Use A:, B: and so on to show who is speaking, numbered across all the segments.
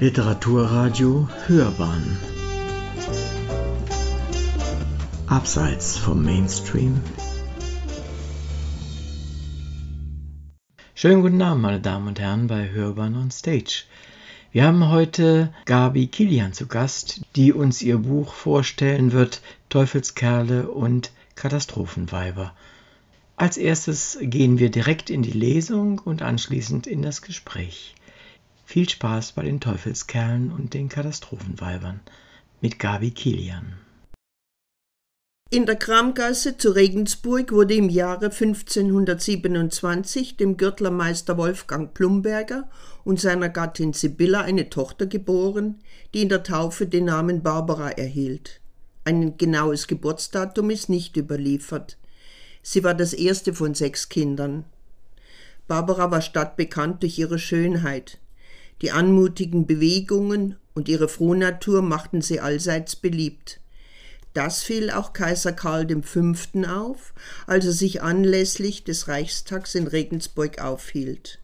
A: Literaturradio Hörbahn Abseits vom Mainstream Schönen guten Abend, meine Damen und Herren, bei Hörbahn on Stage. Wir haben heute Gabi Kilian zu Gast, die uns ihr Buch vorstellen wird, Teufelskerle und Katastrophenweiber. Als erstes gehen wir direkt in die Lesung und anschließend in das Gespräch. Viel Spaß bei den Teufelskerlen und den Katastrophenweibern mit Gabi Kilian.
B: In der Kramgasse zu Regensburg wurde im Jahre 1527 dem Gürtlermeister Wolfgang Plumberger und seiner Gattin Sibylla eine Tochter geboren, die in der Taufe den Namen Barbara erhielt. Ein genaues Geburtsdatum ist nicht überliefert. Sie war das erste von sechs Kindern. Barbara war stadtbekannt durch ihre Schönheit. Die anmutigen Bewegungen und ihre Frohnatur machten sie allseits beliebt. Das fiel auch Kaiser Karl V. auf, als er sich anlässlich des Reichstags in Regensburg aufhielt.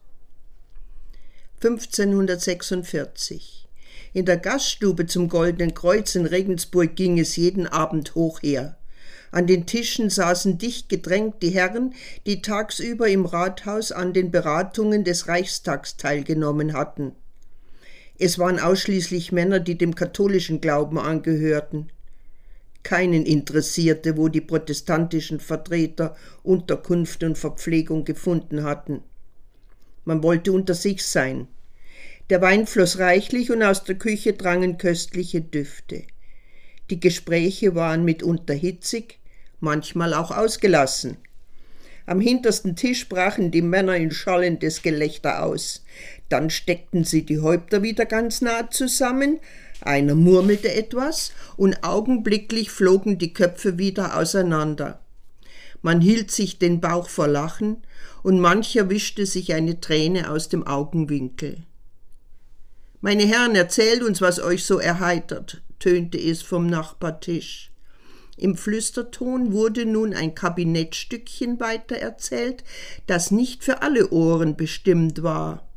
B: 1546 In der Gaststube zum Goldenen Kreuz in Regensburg ging es jeden Abend hoch her. An den Tischen saßen dicht gedrängt die Herren, die tagsüber im Rathaus an den Beratungen des Reichstags teilgenommen hatten. Es waren ausschließlich Männer, die dem katholischen Glauben angehörten. Keinen interessierte, wo die protestantischen Vertreter Unterkunft und Verpflegung gefunden hatten. Man wollte unter sich sein. Der Wein floss reichlich und aus der Küche drangen köstliche Düfte. Die Gespräche waren mitunter hitzig, manchmal auch ausgelassen. Am hintersten Tisch brachen die Männer in schallendes Gelächter aus. Dann steckten sie die Häupter wieder ganz nah zusammen, einer murmelte etwas, und augenblicklich flogen die Köpfe wieder auseinander. Man hielt sich den Bauch vor Lachen, und mancher wischte sich eine Träne aus dem Augenwinkel. Meine Herren, erzählt uns, was euch so erheitert, tönte es vom Nachbartisch. Im Flüsterton wurde nun ein Kabinettstückchen weitererzählt, das nicht für alle Ohren bestimmt war.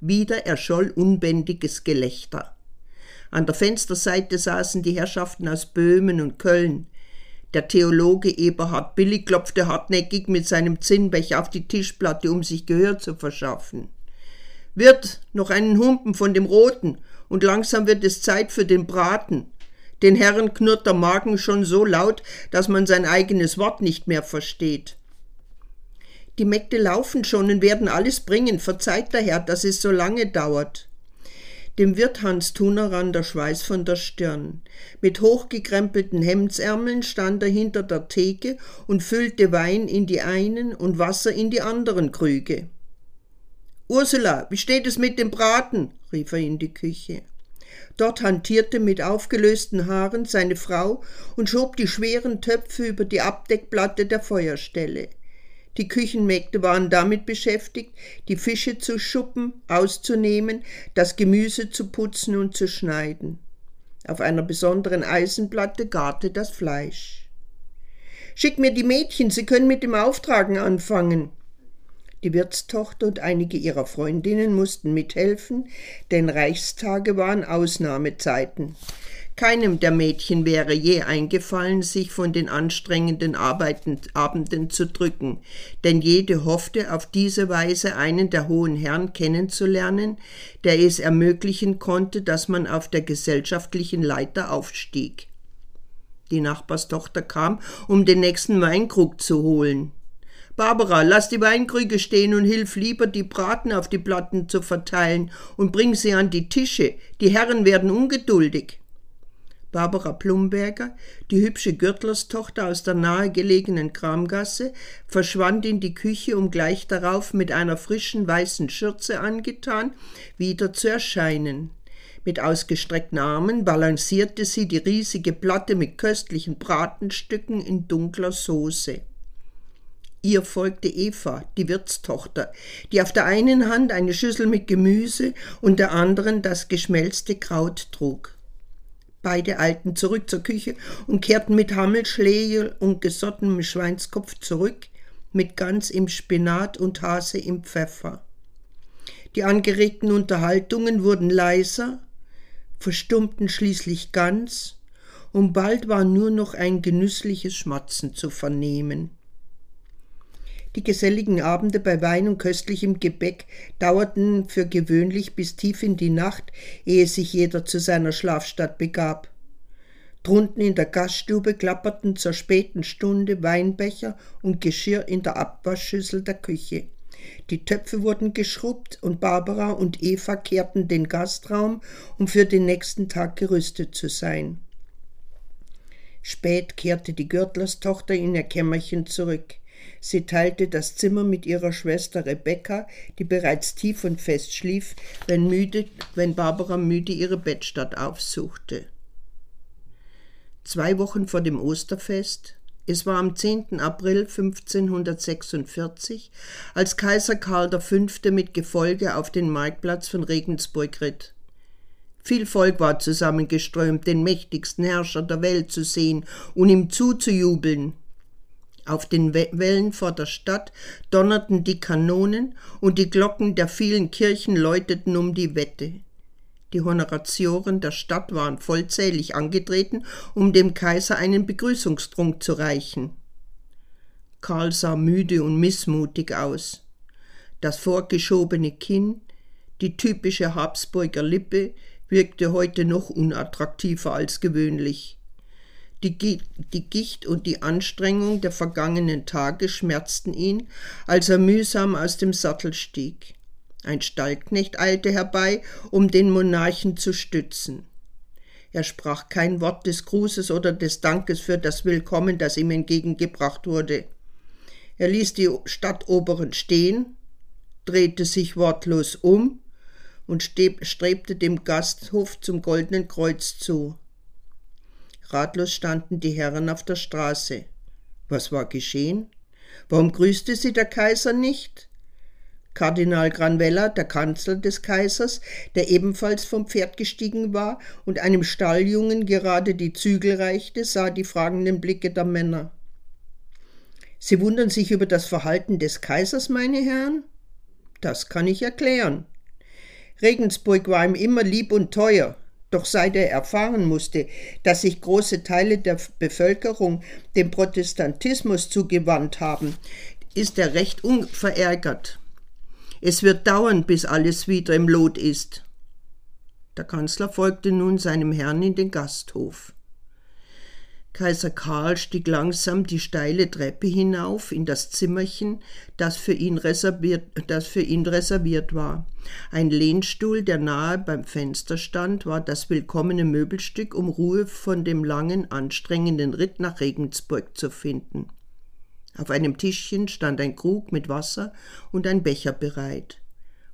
B: Wieder erscholl unbändiges Gelächter. An der Fensterseite saßen die Herrschaften aus Böhmen und Köln. Der Theologe Eberhard Billig klopfte hartnäckig mit seinem Zinnbecher auf die Tischplatte, um sich Gehör zu verschaffen. Wird noch einen Humpen von dem Roten, und langsam wird es Zeit für den Braten. Den Herren knurrt der Magen schon so laut, dass man sein eigenes Wort nicht mehr versteht. Die Mägde laufen schon und werden alles bringen, verzeiht der Herr, dass es so lange dauert. Dem Wirt Hans Thuner rann der Schweiß von der Stirn. Mit hochgekrempelten Hemdsärmeln stand er hinter der Theke und füllte Wein in die einen und Wasser in die anderen Krüge. Ursula, wie steht es mit dem Braten? rief er in die Küche. Dort hantierte mit aufgelösten Haaren seine Frau und schob die schweren Töpfe über die Abdeckplatte der Feuerstelle. Die Küchenmägde waren damit beschäftigt, die Fische zu schuppen, auszunehmen, das Gemüse zu putzen und zu schneiden. Auf einer besonderen Eisenplatte garte das Fleisch. Schick mir die Mädchen, sie können mit dem Auftragen anfangen, die Wirtstochter und einige ihrer Freundinnen mussten mithelfen, denn Reichstage waren Ausnahmezeiten. Keinem der Mädchen wäre je eingefallen, sich von den anstrengenden Arbeiten, Abenden zu drücken, denn jede hoffte, auf diese Weise einen der hohen Herren kennenzulernen, der es ermöglichen konnte, dass man auf der gesellschaftlichen Leiter aufstieg. Die Nachbarstochter kam, um den nächsten Weinkrug zu holen. Barbara, lass die Weinkrüge stehen und hilf lieber, die Braten auf die Platten zu verteilen und bring sie an die Tische. Die Herren werden ungeduldig. Barbara Plumberger, die hübsche Gürtlerstochter aus der nahegelegenen Kramgasse, verschwand in die Küche, um gleich darauf mit einer frischen weißen Schürze angetan wieder zu erscheinen. Mit ausgestreckten Armen balancierte sie die riesige Platte mit köstlichen Bratenstücken in dunkler Soße. Ihr folgte Eva, die Wirtstochter, die auf der einen Hand eine Schüssel mit Gemüse und der anderen das geschmelzte Kraut trug. Beide eilten zurück zur Küche und kehrten mit Hammelschlegel und gesottenem Schweinskopf zurück, mit Gans im Spinat und Hase im Pfeffer. Die angeregten Unterhaltungen wurden leiser, verstummten schließlich ganz, und bald war nur noch ein genüssliches Schmatzen zu vernehmen. Die geselligen Abende bei Wein und köstlichem Gebäck dauerten für gewöhnlich bis tief in die Nacht, ehe sich jeder zu seiner Schlafstatt begab. Drunten in der Gaststube klapperten zur späten Stunde Weinbecher und Geschirr in der Abwaschschüssel der Küche. Die Töpfe wurden geschrubbt und Barbara und Eva kehrten den Gastraum, um für den nächsten Tag gerüstet zu sein. Spät kehrte die Gürtlerstochter in ihr Kämmerchen zurück. Sie teilte das Zimmer mit ihrer Schwester Rebecca, die bereits tief und fest schlief, wenn, müde, wenn Barbara müde ihre Bettstatt aufsuchte. Zwei Wochen vor dem Osterfest, es war am 10. April 1546, als Kaiser Karl V. mit Gefolge auf den Marktplatz von Regensburg ritt. Viel Volk war zusammengeströmt, den mächtigsten Herrscher der Welt zu sehen und ihm zuzujubeln. Auf den Wellen vor der Stadt donnerten die Kanonen und die Glocken der vielen Kirchen läuteten um die Wette. Die Honoratioren der Stadt waren vollzählig angetreten, um dem Kaiser einen Begrüßungstrunk zu reichen. Karl sah müde und missmutig aus. Das vorgeschobene Kinn, die typische Habsburger Lippe wirkte heute noch unattraktiver als gewöhnlich. Die, die Gicht und die Anstrengung der vergangenen Tage schmerzten ihn, als er mühsam aus dem Sattel stieg. Ein Stallknecht eilte herbei, um den Monarchen zu stützen. Er sprach kein Wort des Grußes oder des Dankes für das Willkommen, das ihm entgegengebracht wurde. Er ließ die Stadtoberen stehen, drehte sich wortlos um und strebte dem Gasthof zum Goldenen Kreuz zu. Ratlos standen die Herren auf der Straße. Was war geschehen? Warum grüßte sie der Kaiser nicht? Kardinal Granvella, der Kanzler des Kaisers, der ebenfalls vom Pferd gestiegen war und einem Stalljungen gerade die Zügel reichte, sah die fragenden Blicke der Männer. Sie wundern sich über das Verhalten des Kaisers, meine Herren? Das kann ich erklären. Regensburg war ihm immer lieb und teuer, doch seit er erfahren musste, dass sich große Teile der Bevölkerung dem Protestantismus zugewandt haben, ist er recht unverärgert. Es wird dauern, bis alles wieder im Lot ist. Der Kanzler folgte nun seinem Herrn in den Gasthof. Kaiser Karl stieg langsam die steile Treppe hinauf in das Zimmerchen, das für ihn reserviert, das für ihn reserviert war. Ein Lehnstuhl, der nahe beim Fenster stand, war das willkommene Möbelstück, um Ruhe von dem langen, anstrengenden Ritt nach Regensburg zu finden. Auf einem Tischchen stand ein Krug mit Wasser und ein Becher bereit.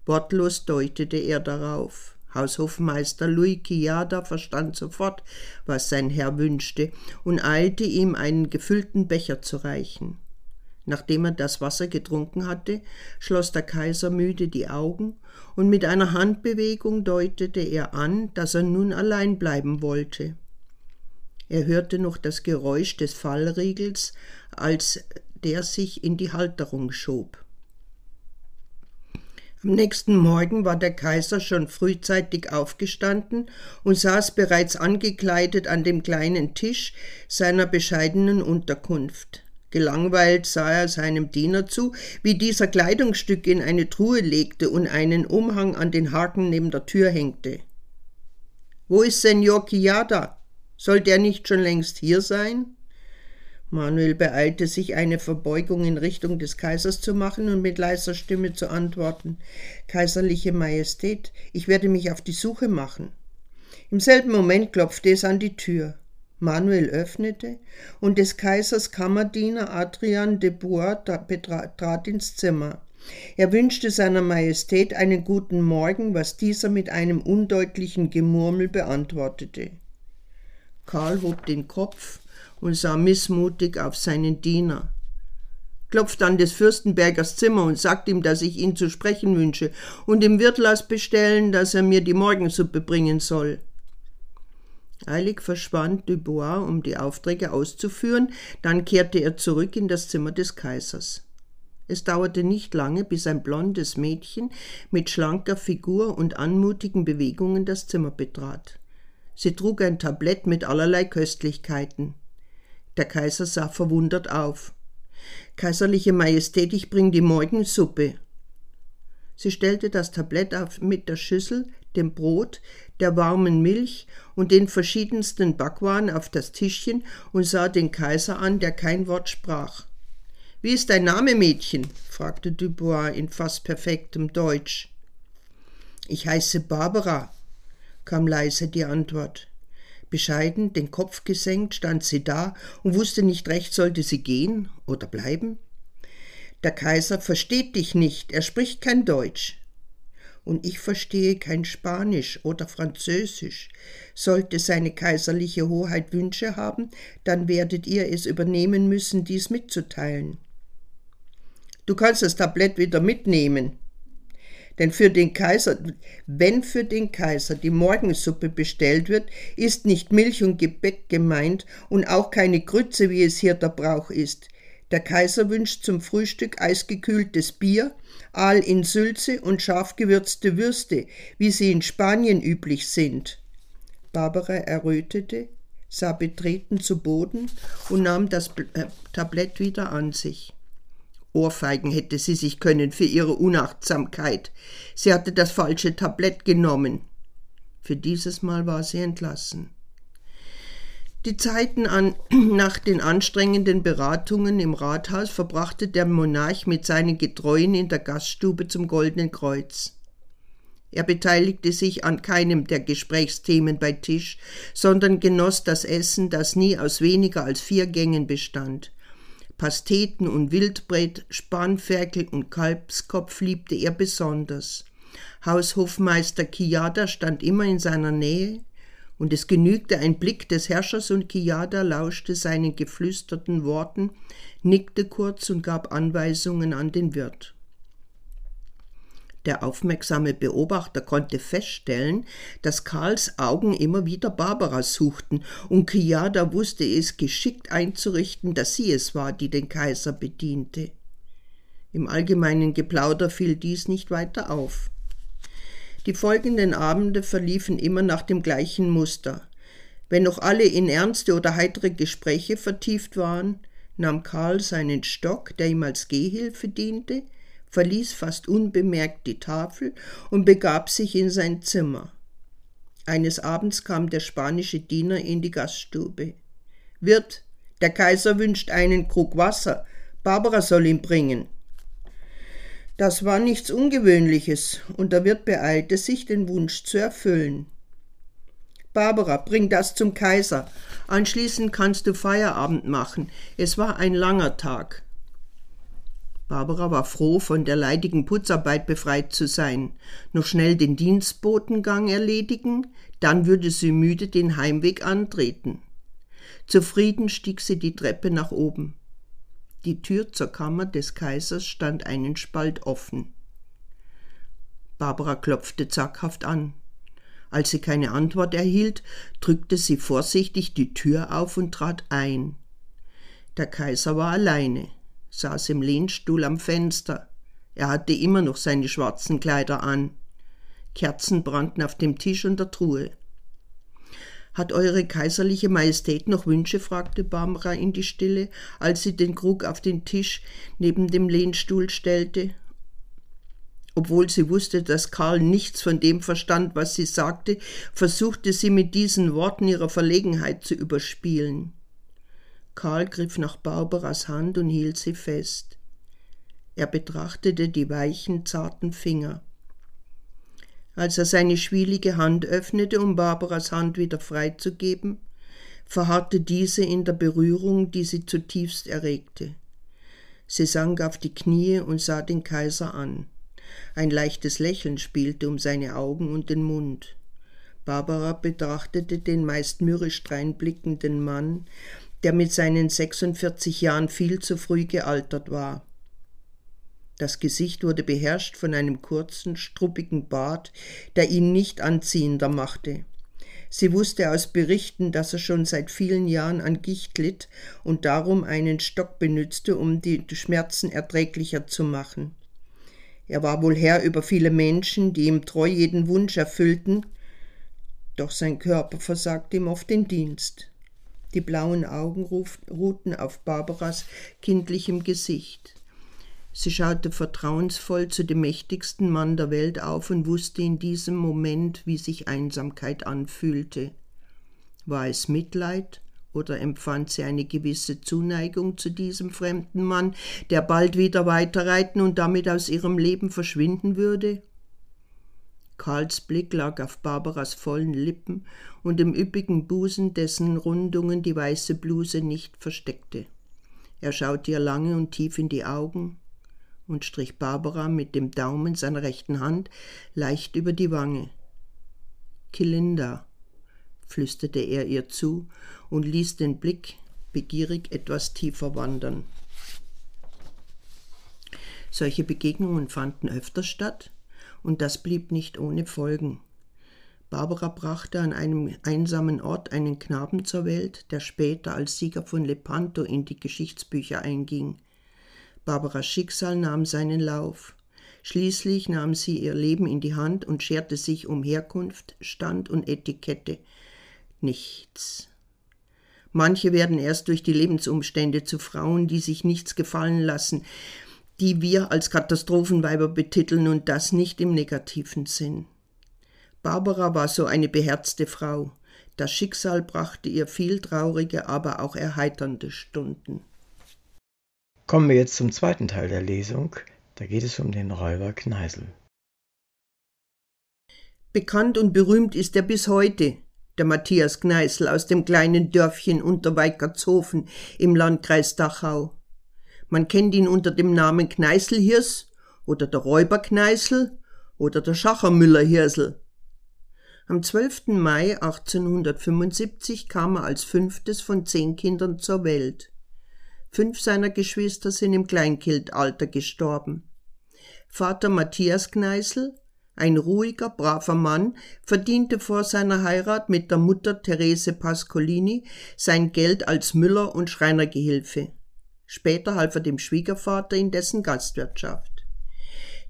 B: Wortlos deutete er darauf. Haushofmeister Louis Chiada verstand sofort, was sein Herr wünschte, und eilte ihm einen gefüllten Becher zu reichen. Nachdem er das Wasser getrunken hatte, schloss der Kaiser müde die Augen, und mit einer Handbewegung deutete er an, dass er nun allein bleiben wollte. Er hörte noch das Geräusch des Fallriegels, als der sich in die Halterung schob. Am nächsten Morgen war der Kaiser schon frühzeitig aufgestanden und saß bereits angekleidet an dem kleinen Tisch seiner bescheidenen Unterkunft. Gelangweilt sah er seinem Diener zu, wie dieser Kleidungsstücke in eine Truhe legte und einen Umhang an den Haken neben der Tür hängte. Wo ist Senor Chiada? Soll der nicht schon längst hier sein? Manuel beeilte sich, eine Verbeugung in Richtung des Kaisers zu machen und mit leiser Stimme zu antworten Kaiserliche Majestät, ich werde mich auf die Suche machen. Im selben Moment klopfte es an die Tür. Manuel öffnete, und des Kaisers Kammerdiener Adrian de Bois trat ins Zimmer. Er wünschte seiner Majestät einen guten Morgen, was dieser mit einem undeutlichen Gemurmel beantwortete. Karl hob den Kopf und sah missmutig auf seinen Diener. Klopft an des Fürstenbergers Zimmer und sagt ihm, dass ich ihn zu sprechen wünsche, und im Wirtlass bestellen, dass er mir die Morgensuppe bringen soll. Eilig verschwand Dubois, um die Aufträge auszuführen, dann kehrte er zurück in das Zimmer des Kaisers. Es dauerte nicht lange, bis ein blondes Mädchen mit schlanker Figur und anmutigen Bewegungen das Zimmer betrat. Sie trug ein Tablett mit allerlei Köstlichkeiten. Der Kaiser sah verwundert auf. Kaiserliche Majestät, ich bring die Morgensuppe. Sie stellte das Tablett auf mit der Schüssel, dem Brot, der warmen Milch und den verschiedensten Backwaren auf das Tischchen und sah den Kaiser an, der kein Wort sprach. Wie ist dein Name, Mädchen? fragte Dubois in fast perfektem Deutsch. Ich heiße Barbara, kam leise die Antwort. Bescheiden, den Kopf gesenkt, stand sie da und wusste nicht recht, sollte sie gehen oder bleiben. Der Kaiser versteht dich nicht, er spricht kein Deutsch. Und ich verstehe kein Spanisch oder Französisch. Sollte seine kaiserliche Hoheit Wünsche haben, dann werdet ihr es übernehmen müssen, dies mitzuteilen. Du kannst das Tablett wieder mitnehmen, denn für den Kaiser, wenn für den Kaiser die Morgensuppe bestellt wird, ist nicht Milch und Gebäck gemeint und auch keine Grütze, wie es hier der Brauch ist. Der Kaiser wünscht zum Frühstück eisgekühltes Bier, Aal in Sülze und scharf gewürzte Würste, wie sie in Spanien üblich sind. Barbara errötete, sah betreten zu Boden und nahm das äh, Tablett wieder an sich. Ohrfeigen hätte sie sich können für ihre Unachtsamkeit. Sie hatte das falsche Tablett genommen. Für dieses Mal war sie entlassen. Die Zeiten an, nach den anstrengenden Beratungen im Rathaus verbrachte der Monarch mit seinen Getreuen in der Gaststube zum Goldenen Kreuz. Er beteiligte sich an keinem der Gesprächsthemen bei Tisch, sondern genoss das Essen, das nie aus weniger als vier Gängen bestand. Pasteten und Wildbret, Spanferkel und Kalbskopf liebte er besonders. Haushofmeister Kiada stand immer in seiner Nähe, und es genügte ein Blick des Herrschers und Kiada lauschte seinen geflüsterten Worten, nickte kurz und gab Anweisungen an den Wirt. Der aufmerksame Beobachter konnte feststellen, dass Karls Augen immer wieder Barbara suchten, und Kiada wusste es geschickt einzurichten, dass sie es war, die den Kaiser bediente. Im allgemeinen Geplauder fiel dies nicht weiter auf. Die folgenden Abende verliefen immer nach dem gleichen Muster. Wenn noch alle in ernste oder heitere Gespräche vertieft waren, nahm Karl seinen Stock, der ihm als Gehhilfe diente, verließ fast unbemerkt die Tafel und begab sich in sein Zimmer. Eines Abends kam der spanische Diener in die Gaststube. Wirt, der Kaiser wünscht einen Krug Wasser. Barbara soll ihn bringen. Das war nichts Ungewöhnliches, und der Wirt beeilte sich, den Wunsch zu erfüllen. Barbara, bring das zum Kaiser. Anschließend kannst du Feierabend machen. Es war ein langer Tag. Barbara war froh, von der leidigen Putzarbeit befreit zu sein. Noch schnell den Dienstbotengang erledigen, dann würde sie müde den Heimweg antreten. Zufrieden stieg sie die Treppe nach oben. Die Tür zur Kammer des Kaisers stand einen Spalt offen. Barbara klopfte zaghaft an. Als sie keine Antwort erhielt, drückte sie vorsichtig die Tür auf und trat ein. Der Kaiser war alleine saß im Lehnstuhl am Fenster. Er hatte immer noch seine schwarzen Kleider an. Kerzen brannten auf dem Tisch und der Truhe. Hat Eure Kaiserliche Majestät noch Wünsche? fragte Barbara in die Stille, als sie den Krug auf den Tisch neben dem Lehnstuhl stellte. Obwohl sie wusste, dass Karl nichts von dem verstand, was sie sagte, versuchte sie mit diesen Worten ihre Verlegenheit zu überspielen. Karl griff nach Barbaras Hand und hielt sie fest. Er betrachtete die weichen, zarten Finger. Als er seine schwielige Hand öffnete, um Barbaras Hand wieder freizugeben, verharrte diese in der Berührung, die sie zutiefst erregte. Sie sank auf die Knie und sah den Kaiser an. Ein leichtes Lächeln spielte um seine Augen und den Mund. Barbara betrachtete den meist mürrisch dreinblickenden Mann, der mit seinen 46 Jahren viel zu früh gealtert war. Das Gesicht wurde beherrscht von einem kurzen, struppigen Bart, der ihn nicht anziehender machte. Sie wusste aus Berichten, dass er schon seit vielen Jahren an Gicht litt und darum einen Stock benützte, um die Schmerzen erträglicher zu machen. Er war wohl Herr über viele Menschen, die ihm treu jeden Wunsch erfüllten, Doch sein Körper versagt ihm oft den Dienst. Die blauen Augen ruhten auf Barbaras kindlichem Gesicht. Sie schaute vertrauensvoll zu dem mächtigsten Mann der Welt auf und wusste in diesem Moment, wie sich Einsamkeit anfühlte. War es Mitleid oder empfand sie eine gewisse Zuneigung zu diesem fremden Mann, der bald wieder weiterreiten und damit aus ihrem Leben verschwinden würde? Karls Blick lag auf Barbaras vollen Lippen und dem üppigen Busen, dessen Rundungen die weiße Bluse nicht versteckte. Er schaute ihr lange und tief in die Augen und strich Barbara mit dem Daumen seiner rechten Hand leicht über die Wange. Kilinda, flüsterte er ihr zu und ließ den Blick begierig etwas tiefer wandern. Solche Begegnungen fanden öfter statt, und das blieb nicht ohne Folgen. Barbara brachte an einem einsamen Ort einen Knaben zur Welt, der später als Sieger von Lepanto in die Geschichtsbücher einging. Barbaras Schicksal nahm seinen Lauf. Schließlich nahm sie ihr Leben in die Hand und scherte sich um Herkunft, Stand und Etikette. Nichts. Manche werden erst durch die Lebensumstände zu Frauen, die sich nichts gefallen lassen, die wir als Katastrophenweiber betiteln und das nicht im negativen Sinn. Barbara war so eine beherzte Frau. Das Schicksal brachte ihr viel traurige, aber auch erheiternde Stunden.
A: Kommen wir jetzt zum zweiten Teil der Lesung. Da geht es um den Räuber Kneißl.
B: Bekannt und berühmt ist er bis heute, der Matthias Kneißl aus dem kleinen Dörfchen Unterweikertshofen im Landkreis Dachau. Man kennt ihn unter dem Namen Kneißlhirs oder der Räuber Kneißl oder der Schachermüller-Hirsel. Am 12. Mai 1875 kam er als fünftes von zehn Kindern zur Welt. Fünf seiner Geschwister sind im Kleinkindalter gestorben. Vater Matthias Kneißl, ein ruhiger, braver Mann, verdiente vor seiner Heirat mit der Mutter Therese Pascolini sein Geld als Müller und Schreinergehilfe. Später half er dem Schwiegervater in dessen Gastwirtschaft.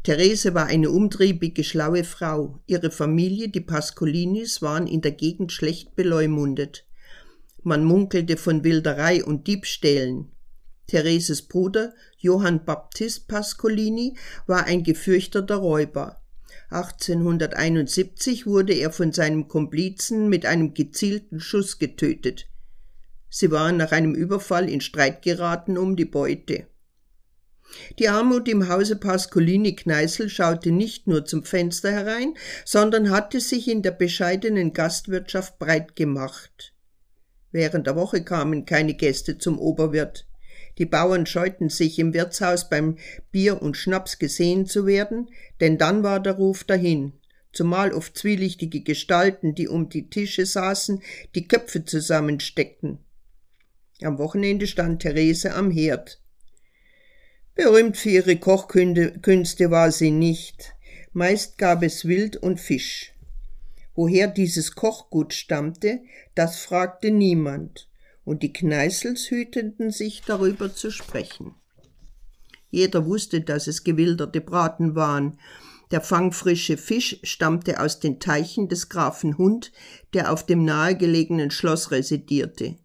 B: Therese war eine umtriebige, schlaue Frau. Ihre Familie, die Pascolinis, waren in der Gegend schlecht beleumundet. Man munkelte von Wilderei und Diebstählen. Thereses Bruder Johann Baptist Pascolini war ein gefürchteter Räuber. 1871 wurde er von seinem Komplizen mit einem gezielten Schuss getötet. Sie waren nach einem Überfall in Streit geraten um die Beute. Die Armut im Hause Pascolini Kneißl schaute nicht nur zum Fenster herein, sondern hatte sich in der bescheidenen Gastwirtschaft breit gemacht. Während der Woche kamen keine Gäste zum Oberwirt. Die Bauern scheuten sich, im Wirtshaus beim Bier und Schnaps gesehen zu werden, denn dann war der Ruf dahin, zumal oft zwielichtige Gestalten, die um die Tische saßen, die Köpfe zusammensteckten. Am Wochenende stand Therese am Herd. Berühmt für ihre Kochkünste war sie nicht. Meist gab es Wild und Fisch. Woher dieses Kochgut stammte, das fragte niemand und die Kneißels hüteten sich darüber zu sprechen. Jeder wusste, dass es gewilderte Braten waren. Der fangfrische Fisch stammte aus den Teichen des Grafen Hund, der auf dem nahegelegenen Schloss residierte.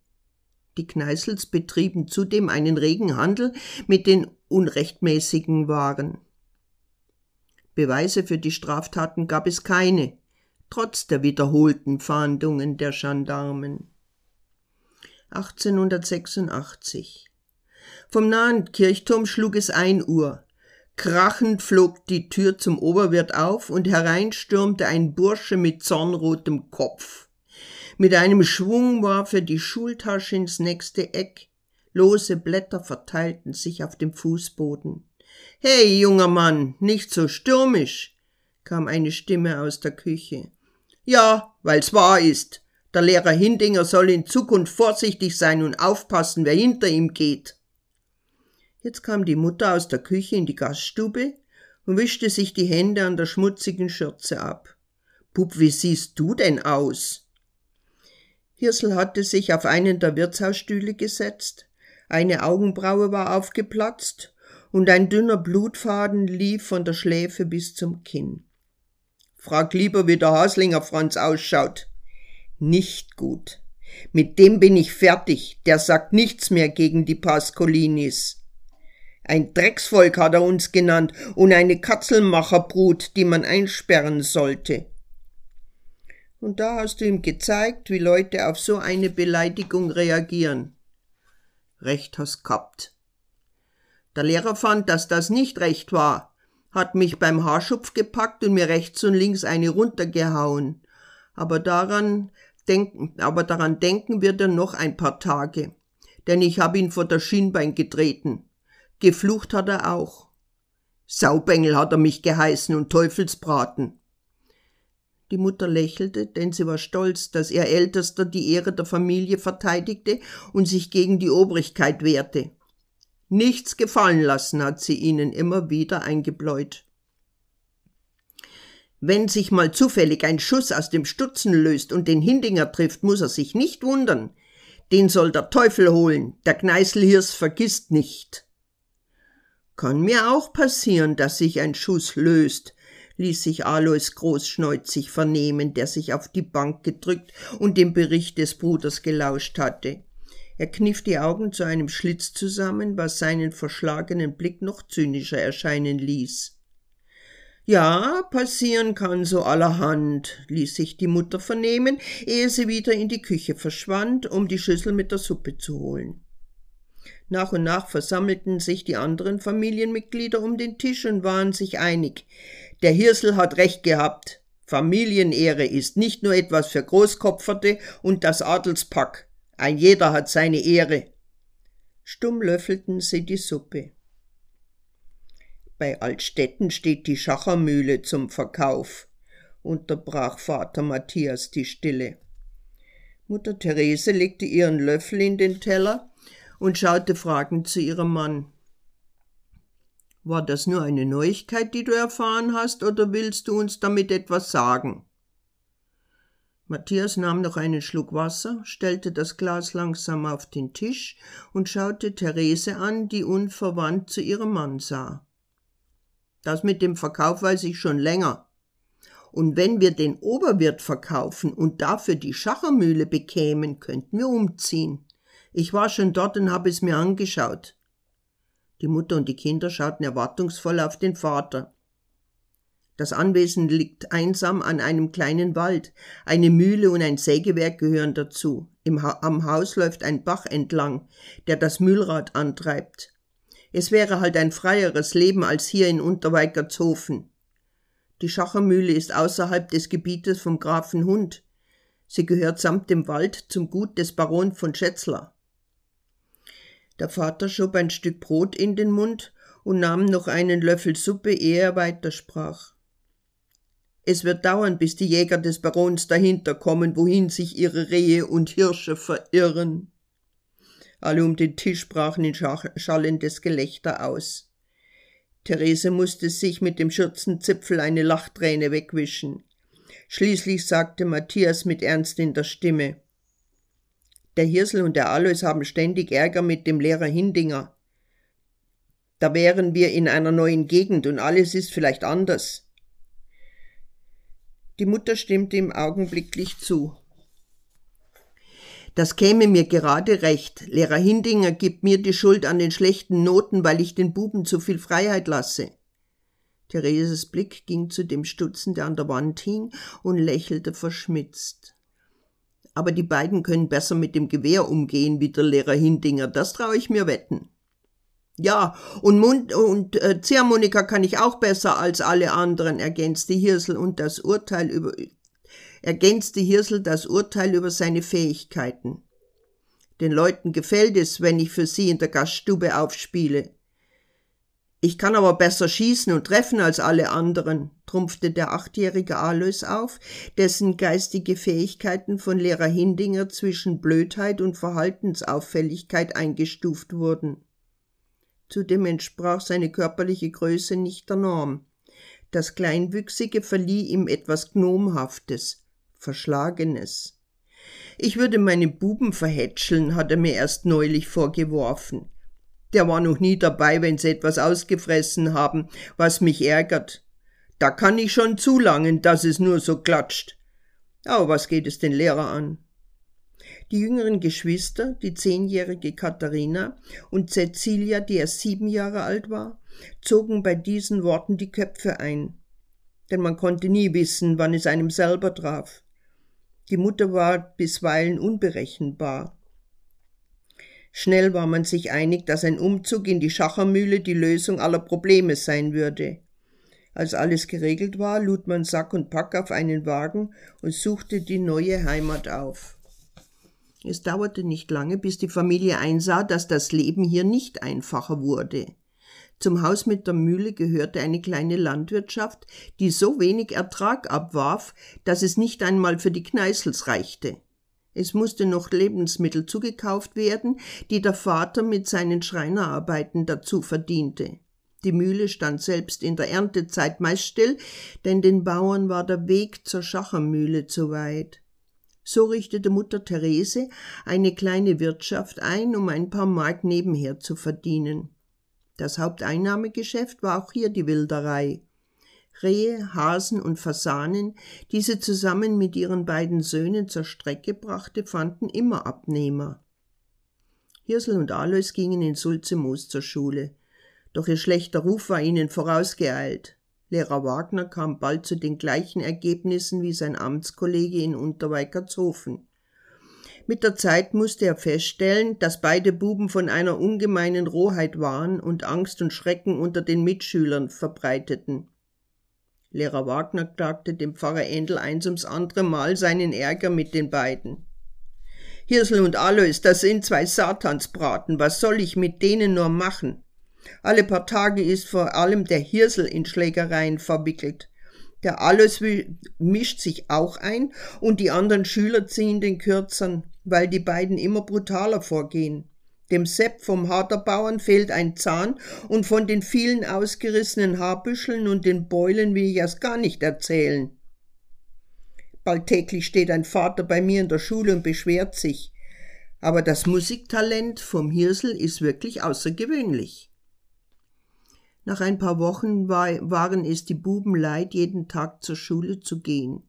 B: Die Kneißels betrieben zudem einen regen Handel mit den unrechtmäßigen Waren. Beweise für die Straftaten gab es keine, trotz der wiederholten Fahndungen der Gendarmen. 1886. Vom nahen Kirchturm schlug es ein Uhr. Krachend flog die Tür zum Oberwirt auf und herein stürmte ein Bursche mit zornrotem Kopf. Mit einem Schwung warf er die Schultasche ins nächste Eck. Lose Blätter verteilten sich auf dem Fußboden. Hey, junger Mann, nicht so stürmisch, kam eine Stimme aus der Küche. Ja, weil's wahr ist, der Lehrer Hindinger soll in Zukunft vorsichtig sein und aufpassen, wer hinter ihm geht. Jetzt kam die Mutter aus der Küche in die Gaststube und wischte sich die Hände an der schmutzigen Schürze ab. Bub, wie siehst du denn aus? Hirsel hatte sich auf einen der Wirtshausstühle gesetzt, eine Augenbraue war aufgeplatzt und ein dünner Blutfaden lief von der Schläfe bis zum Kinn. Frag lieber, wie der Haslinger Franz ausschaut, Nicht gut. Mit dem bin ich fertig, der sagt nichts mehr gegen die Pascolinis. Ein Drecksvolk hat er uns genannt und eine Katzelmacherbrut, die man einsperren sollte. Und da hast du ihm gezeigt, wie Leute auf so eine Beleidigung reagieren. Recht hast gehabt. Der Lehrer fand, dass das nicht recht war, hat mich beim Haarschupf gepackt und mir rechts und links eine runtergehauen. Aber daran denken, aber daran denken wird er noch ein paar Tage. Denn ich habe ihn vor der Schienbein getreten. Geflucht hat er auch. Saubengel hat er mich geheißen und Teufelsbraten. Die Mutter lächelte, denn sie war stolz, dass ihr Ältester die Ehre der Familie verteidigte und sich gegen die Obrigkeit wehrte. Nichts gefallen lassen hat sie ihnen immer wieder eingebläut. Wenn sich mal zufällig ein Schuss aus dem Stutzen löst und den Hindinger trifft, muss er sich nicht wundern. Den soll der Teufel holen, der Kneißlhirs vergisst nicht. Kann mir auch passieren, dass sich ein Schuss löst, ließ sich Alois großschneuzig vernehmen, der sich auf die Bank gedrückt und dem Bericht des Bruders gelauscht hatte. Er kniff die Augen zu einem Schlitz zusammen, was seinen verschlagenen Blick noch zynischer erscheinen ließ. Ja, passieren kann so allerhand, ließ sich die Mutter vernehmen, ehe sie wieder in die Küche verschwand, um die Schüssel mit der Suppe zu holen. Nach und nach versammelten sich die anderen Familienmitglieder um den Tisch und waren sich einig. Der Hirsel hat recht gehabt. Familienehre ist nicht nur etwas für Großkopferte und das Adelspack. Ein jeder hat seine Ehre. Stumm löffelten sie die Suppe. Bei Altstetten steht die Schachermühle zum Verkauf, unterbrach Vater Matthias die Stille. Mutter Therese legte ihren Löffel in den Teller und schaute fragend zu ihrem Mann. War das nur eine Neuigkeit, die du erfahren hast, oder willst du uns damit etwas sagen? Matthias nahm noch einen Schluck Wasser, stellte das Glas langsam auf den Tisch und schaute Therese an, die unverwandt zu ihrem Mann sah. Das mit dem Verkauf weiß ich schon länger. Und wenn wir den Oberwirt verkaufen und dafür die Schachermühle bekämen, könnten wir umziehen. Ich war schon dort und habe es mir angeschaut. Die Mutter und die Kinder schauten erwartungsvoll auf den Vater. Das Anwesen liegt einsam an einem kleinen Wald. Eine Mühle und ein Sägewerk gehören dazu. Im ha am Haus läuft ein Bach entlang, der das Mühlrad antreibt. Es wäre halt ein freieres Leben als hier in Unterweikertshofen. Die Schachermühle ist außerhalb des Gebietes vom Grafen Hund. Sie gehört samt dem Wald zum Gut des Baron von Schätzler. Der Vater schob ein Stück Brot in den Mund und nahm noch einen Löffel Suppe, ehe er weitersprach. Es wird dauern, bis die Jäger des Barons dahinter kommen, wohin sich ihre Rehe und Hirsche verirren. Alle um den Tisch brachen in schallendes Gelächter aus. Therese musste sich mit dem Schürzenzipfel eine Lachträne wegwischen. Schließlich sagte Matthias mit Ernst in der Stimme der Hirsel und der Alois haben ständig Ärger mit dem Lehrer Hindinger. Da wären wir in einer neuen Gegend und alles ist vielleicht anders. Die Mutter stimmte ihm augenblicklich zu. Das käme mir gerade recht. Lehrer Hindinger gibt mir die Schuld an den schlechten Noten, weil ich den Buben zu viel Freiheit lasse. Thereses Blick ging zu dem Stutzen, der an der Wand hing, und lächelte verschmitzt aber die beiden können besser mit dem Gewehr umgehen wie der Lehrer Hindinger, das traue ich mir wetten. Ja, und Mund und äh, Ziehharmonika kann ich auch besser als alle anderen, ergänzte Hirsel und das Urteil über ergänzte Hirsel das Urteil über seine Fähigkeiten. Den Leuten gefällt es, wenn ich für sie in der Gaststube aufspiele. Ich kann aber besser schießen und treffen als alle anderen, trumpfte der achtjährige Alois auf, dessen geistige Fähigkeiten von Lehrer Hindinger zwischen Blödheit und Verhaltensauffälligkeit eingestuft wurden. Zudem entsprach seine körperliche Größe nicht der Norm. Das Kleinwüchsige verlieh ihm etwas Gnomhaftes, Verschlagenes. Ich würde meine Buben verhätscheln, hat er mir erst neulich vorgeworfen. Der war noch nie dabei, wenn sie etwas ausgefressen haben, was mich ärgert. Da kann ich schon zulangen, dass es nur so klatscht. Aber was geht es den Lehrer an? Die jüngeren Geschwister, die zehnjährige Katharina und Cecilia, die erst sieben Jahre alt war, zogen bei diesen Worten die Köpfe ein. Denn man konnte nie wissen, wann es einem selber traf. Die Mutter war bisweilen unberechenbar. Schnell war man sich einig, dass ein Umzug in die Schachermühle die Lösung aller Probleme sein würde. Als alles geregelt war, lud man Sack und Pack auf einen Wagen und suchte die neue Heimat auf. Es dauerte nicht lange, bis die Familie einsah, dass das Leben hier nicht einfacher wurde. Zum Haus mit der Mühle gehörte eine kleine Landwirtschaft, die so wenig Ertrag abwarf, dass es nicht einmal für die Kneißels reichte. Es musste noch Lebensmittel zugekauft werden, die der Vater mit seinen Schreinerarbeiten dazu verdiente. Die Mühle stand selbst in der Erntezeit meist still, denn den Bauern war der Weg zur Schachermühle zu weit. So richtete Mutter Therese eine kleine Wirtschaft ein, um ein paar Mark nebenher zu verdienen. Das Haupteinnahmegeschäft war auch hier die Wilderei. Rehe, Hasen und Fasanen, die sie zusammen mit ihren beiden Söhnen zur Strecke brachte, fanden immer Abnehmer. Hirsel und Alois gingen in Sulzemoos zur Schule. Doch ihr schlechter Ruf war ihnen vorausgeeilt. Lehrer Wagner kam bald zu den gleichen Ergebnissen wie sein Amtskollege in Unterweikertshofen. Mit der Zeit musste er feststellen, dass beide Buben von einer ungemeinen Rohheit waren und Angst und Schrecken unter den Mitschülern verbreiteten. Lehrer Wagner klagte dem Pfarrer Endel eins ums andere Mal seinen Ärger mit den beiden. Hirsel und Alois, das sind zwei Satansbraten, was soll ich mit denen nur machen? Alle paar Tage ist vor allem der Hirsel in Schlägereien verwickelt. Der Alois mischt sich auch ein und die anderen Schüler ziehen den Kürzern weil die beiden immer brutaler vorgehen. Dem Sepp vom Harterbauern fehlt ein Zahn und von den vielen ausgerissenen Haarbüscheln und den Beulen will ich erst gar nicht erzählen. Bald täglich steht ein Vater bei mir in der Schule und beschwert sich. Aber das Musiktalent vom Hirsel ist wirklich außergewöhnlich. Nach ein paar Wochen war, waren es die Buben leid, jeden Tag zur Schule zu gehen.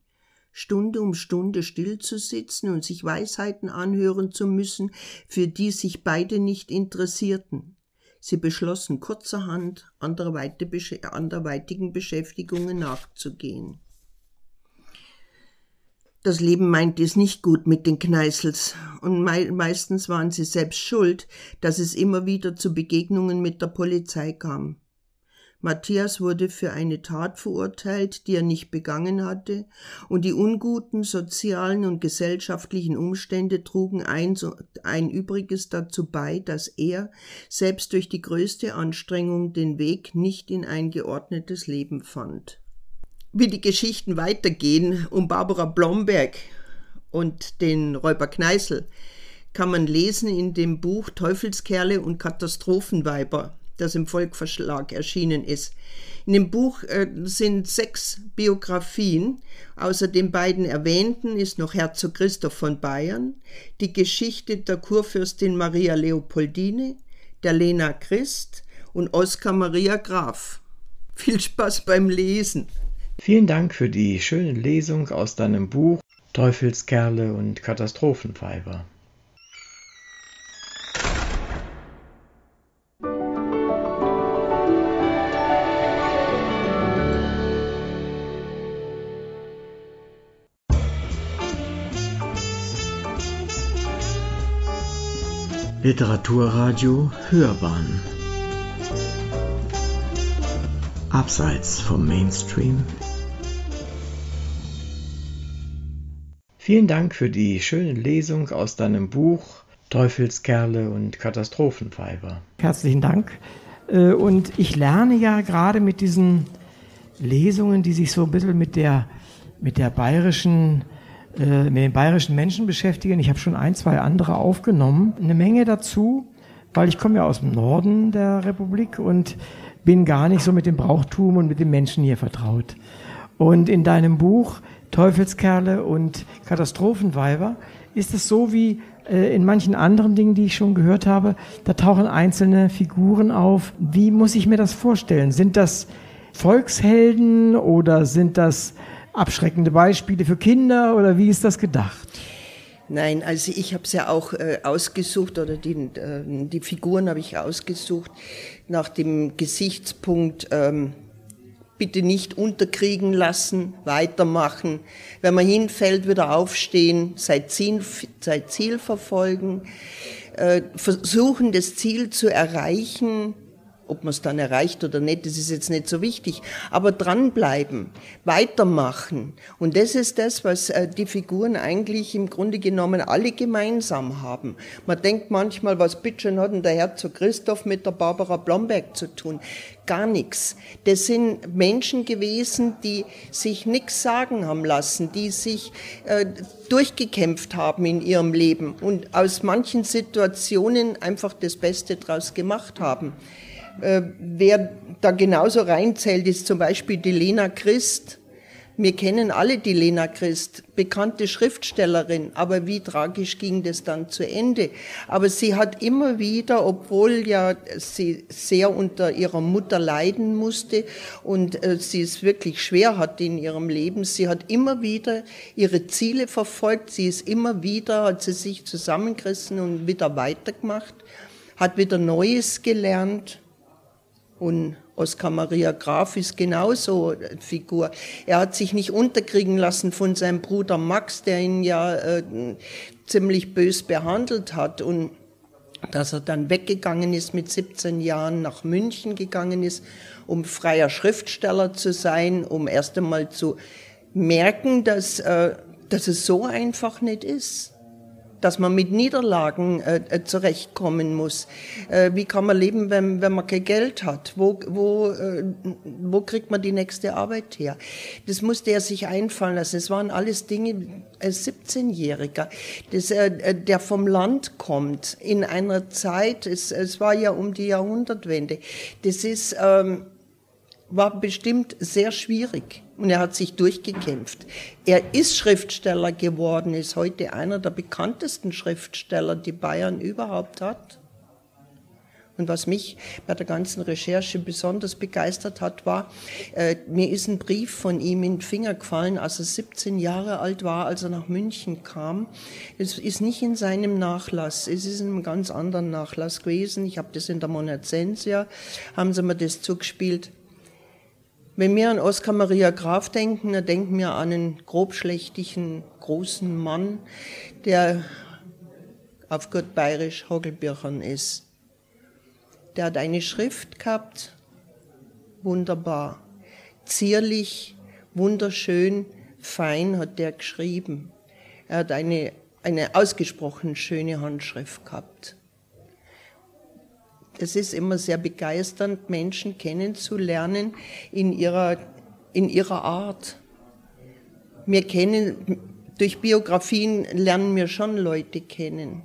B: Stunde um Stunde stillzusitzen und sich Weisheiten anhören zu müssen, für die sich beide nicht interessierten. Sie beschlossen kurzerhand anderweitigen Beschäftigungen nachzugehen. Das Leben meinte es nicht gut mit den Kneißels, und meistens waren sie selbst schuld, dass es immer wieder zu Begegnungen mit der Polizei kam. Matthias wurde für eine Tat verurteilt, die er nicht begangen hatte, und die unguten sozialen und gesellschaftlichen Umstände trugen ein, ein Übriges dazu bei, dass er, selbst durch die größte Anstrengung, den Weg nicht in ein geordnetes Leben fand. Wie die Geschichten weitergehen um Barbara Blomberg und den Räuber Kneißl, kann man lesen in dem Buch Teufelskerle und Katastrophenweiber das im Volkverschlag erschienen ist. In dem Buch äh, sind sechs Biografien. Außer den beiden erwähnten ist noch Herzog Christoph von Bayern, die Geschichte der Kurfürstin Maria Leopoldine, der Lena Christ und Oskar Maria Graf. Viel Spaß beim Lesen.
A: Vielen Dank für die schöne Lesung aus deinem Buch Teufelskerle und Katastrophenpfeifer. Literaturradio Hörbahn Abseits vom Mainstream Vielen Dank für die schöne Lesung aus deinem Buch Teufelskerle und Katastrophenpfeifer.
C: Herzlichen Dank. Äh, und ich lerne ja gerade mit diesen Lesungen, die sich so ein bisschen mit der, mit der bayerischen äh, mit den bayerischen Menschen beschäftigen. Ich habe schon ein, zwei andere aufgenommen. Eine Menge dazu, weil ich komme ja aus dem Norden der Republik und bin gar nicht so mit dem Brauchtum und mit den Menschen hier vertraut. Und in deinem Buch Teufelskerle und Katastrophenweiber ist es so wie äh, in manchen anderen Dingen, die ich schon gehört habe, da tauchen einzelne Figuren auf. Wie muss ich mir das vorstellen? Sind das Volkshelden oder sind das abschreckende Beispiele für Kinder oder wie ist das gedacht?
B: Nein, also ich habe es ja auch äh, ausgesucht oder die, äh, die Figuren habe ich ausgesucht nach dem Gesichtspunkt ähm, bitte nicht unterkriegen lassen, weitermachen. Wenn man hinfällt, wieder aufstehen, sein Ziel, sein Ziel verfolgen, äh, versuchen das Ziel zu erreichen, ob man es dann erreicht oder nicht, das ist jetzt nicht so wichtig. Aber dranbleiben, weitermachen. Und das ist das, was äh, die Figuren eigentlich im Grunde genommen alle gemeinsam haben. Man denkt manchmal, was bitte hat denn der Herzog Christoph mit der Barbara Blomberg zu tun? Gar nichts. Das sind Menschen gewesen, die sich nichts sagen haben lassen, die sich äh, durchgekämpft haben in ihrem Leben und aus manchen Situationen einfach das Beste draus gemacht haben. Äh, wer da genauso reinzählt, ist zum Beispiel die Lena Christ. Wir kennen alle die Lena Christ, bekannte Schriftstellerin, aber wie tragisch ging das dann zu Ende? Aber sie hat immer wieder, obwohl ja sie sehr unter ihrer Mutter leiden musste und äh, sie es wirklich schwer hat in ihrem Leben, sie hat immer wieder ihre Ziele verfolgt, sie ist immer wieder, hat sie sich zusammengerissen und wieder weitergemacht, hat wieder Neues gelernt und Oskar Maria Graf ist genauso eine Figur. Er hat sich nicht unterkriegen lassen von seinem Bruder Max, der ihn ja äh, ziemlich bös behandelt hat. Und dass er dann weggegangen ist mit 17 Jahren, nach München gegangen ist, um freier Schriftsteller zu sein, um erst einmal zu merken, dass, äh, dass es so einfach nicht ist dass man mit Niederlagen äh, äh, zurechtkommen muss. Äh, wie kann man leben, wenn, wenn man kein Geld hat? Wo, wo, äh, wo kriegt man die nächste Arbeit her? Das musste er sich einfallen lassen. Es waren alles Dinge, als 17-Jähriger, äh, äh, der vom Land kommt, in einer Zeit, es, es war ja um die Jahrhundertwende. Das ist... Ähm, war bestimmt sehr schwierig und er hat sich durchgekämpft. Er ist Schriftsteller geworden, ist heute einer der bekanntesten Schriftsteller, die Bayern überhaupt hat. Und was mich bei der ganzen Recherche besonders begeistert hat, war, äh, mir ist ein Brief von ihm in den Finger gefallen, als er 17 Jahre alt war, als er nach München kam. Es ist nicht in seinem Nachlass, es ist in einem ganz anderen Nachlass gewesen. Ich habe das in der Monazensia, haben sie mir das zugespielt. Wenn wir an Oskar Maria Graf denken, dann denken wir an einen grobschlächtigen, großen Mann, der auf gut bayerisch Hogelbirchern ist. Der hat eine Schrift gehabt, wunderbar, zierlich, wunderschön, fein hat der geschrieben. Er hat eine, eine ausgesprochen schöne Handschrift gehabt es ist immer sehr begeisternd, Menschen kennenzulernen in ihrer, in ihrer Art. Wir kennen, durch Biografien lernen wir schon Leute kennen.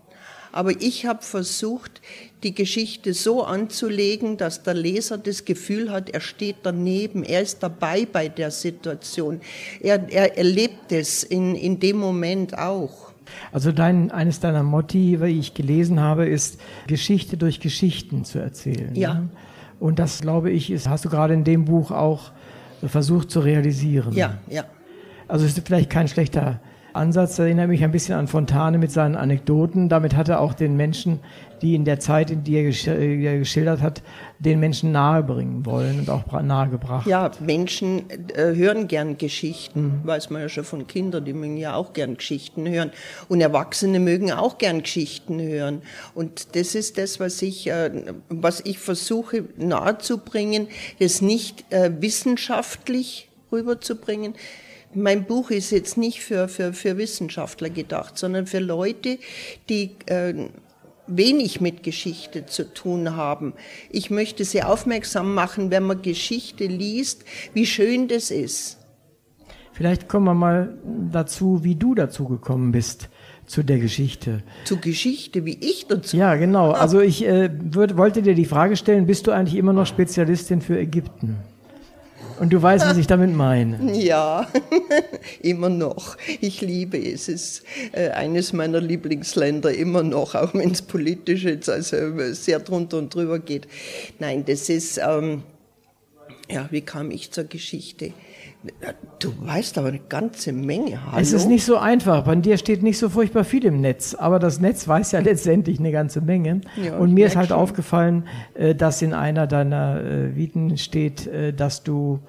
B: Aber ich habe versucht, die Geschichte so anzulegen, dass der Leser das Gefühl hat, er steht daneben, er ist dabei bei der Situation. Er, er erlebt es in, in dem Moment auch.
C: Also dein, eines deiner Motive, wie ich gelesen habe, ist Geschichte durch Geschichten zu erzählen.
B: Ja. Ne?
C: Und das, glaube ich, ist, hast du gerade in dem Buch auch versucht zu realisieren.
B: Ja, ja.
C: Also es ist vielleicht kein schlechter Ansatz erinnert mich ein bisschen an Fontane mit seinen Anekdoten. Damit hat er auch den Menschen, die in der Zeit, in die er, äh, geschildert hat, den Menschen nahebringen wollen und auch nahegebracht.
B: Ja, Menschen äh, hören gern Geschichten, weiß man ja schon von Kindern, die mögen ja auch gern Geschichten hören. Und Erwachsene mögen auch gern Geschichten hören. Und das ist das, was ich, äh, was ich versuche nahezubringen, das nicht wissenschaftlich rüberzubringen, mein Buch ist jetzt nicht für, für, für Wissenschaftler gedacht, sondern für Leute, die äh, wenig mit Geschichte zu tun haben. Ich möchte sie aufmerksam machen, wenn man Geschichte liest, wie schön das ist.
C: Vielleicht kommen wir mal dazu, wie du dazu gekommen bist zu der Geschichte.
B: Zu Geschichte, wie ich dazu?
C: Ja, genau. Also ich äh, würd, wollte dir die Frage stellen, bist du eigentlich immer noch Spezialistin für Ägypten? Und du weißt, was ich damit meine.
B: Ja, immer noch. Ich liebe es. Es ist äh, eines meiner Lieblingsländer immer noch, auch wenn es politisch jetzt also sehr drunter und drüber geht. Nein, das ist, ähm, ja, wie kam ich zur Geschichte? Du weißt aber eine ganze Menge. Hallo?
C: Es ist nicht so einfach. Bei dir steht nicht so furchtbar viel im Netz, aber das Netz weiß ja letztendlich eine ganze Menge. Ja, und mir ist halt schon. aufgefallen, äh, dass in einer deiner äh, Viten steht, äh, dass du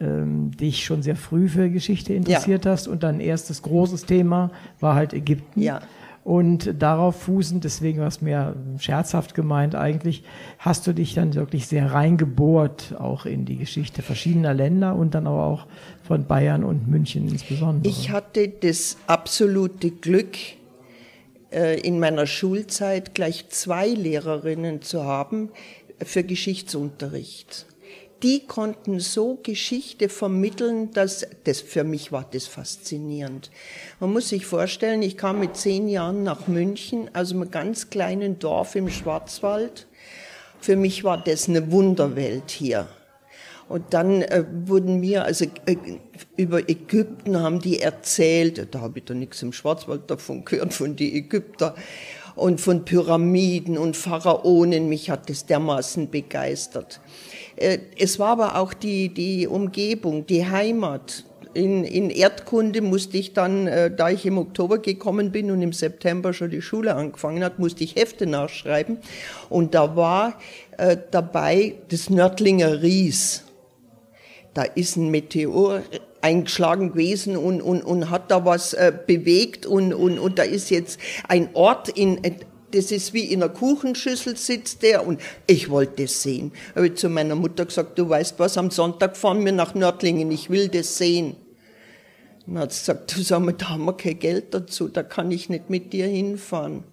C: ähm, dich schon sehr früh für Geschichte interessiert ja. hast und dein erstes großes Thema war halt Ägypten.
B: Ja.
C: Und darauf fußend, deswegen war es mehr scherzhaft gemeint eigentlich, hast du dich dann wirklich sehr reingebohrt, auch in die Geschichte verschiedener Länder und dann aber auch von Bayern und München insbesondere.
B: Ich hatte das absolute Glück, äh, in meiner Schulzeit gleich zwei Lehrerinnen zu haben für Geschichtsunterricht die konnten so Geschichte vermitteln, dass das für mich war das faszinierend. Man muss sich vorstellen, ich kam mit zehn Jahren nach München, aus einem ganz kleinen Dorf im Schwarzwald. Für mich war das eine Wunderwelt hier. Und dann äh, wurden mir, also äh, über Ägypten haben die erzählt, da habe ich da nichts im Schwarzwald davon gehört, von die Ägypter und von Pyramiden und Pharaonen, mich hat das dermaßen begeistert. Äh, es war aber auch die, die Umgebung, die Heimat. In, in Erdkunde musste ich dann, äh, da ich im Oktober gekommen bin und im September schon die Schule angefangen hat, musste ich Hefte nachschreiben. Und da war äh, dabei das Nördlinger Ries. Da ist ein Meteor eingeschlagen gewesen und, und, und hat da was äh, bewegt und, und, und da ist jetzt ein Ort in das ist wie in einer Kuchenschüssel sitzt der und ich wollte das sehen. Habe ich zu meiner Mutter gesagt, du weißt was, am Sonntag fahren wir nach Nördlingen, ich will das sehen. Dann hat sie gesagt, du sag mal, da haben wir kein Geld dazu, da kann ich nicht mit dir hinfahren.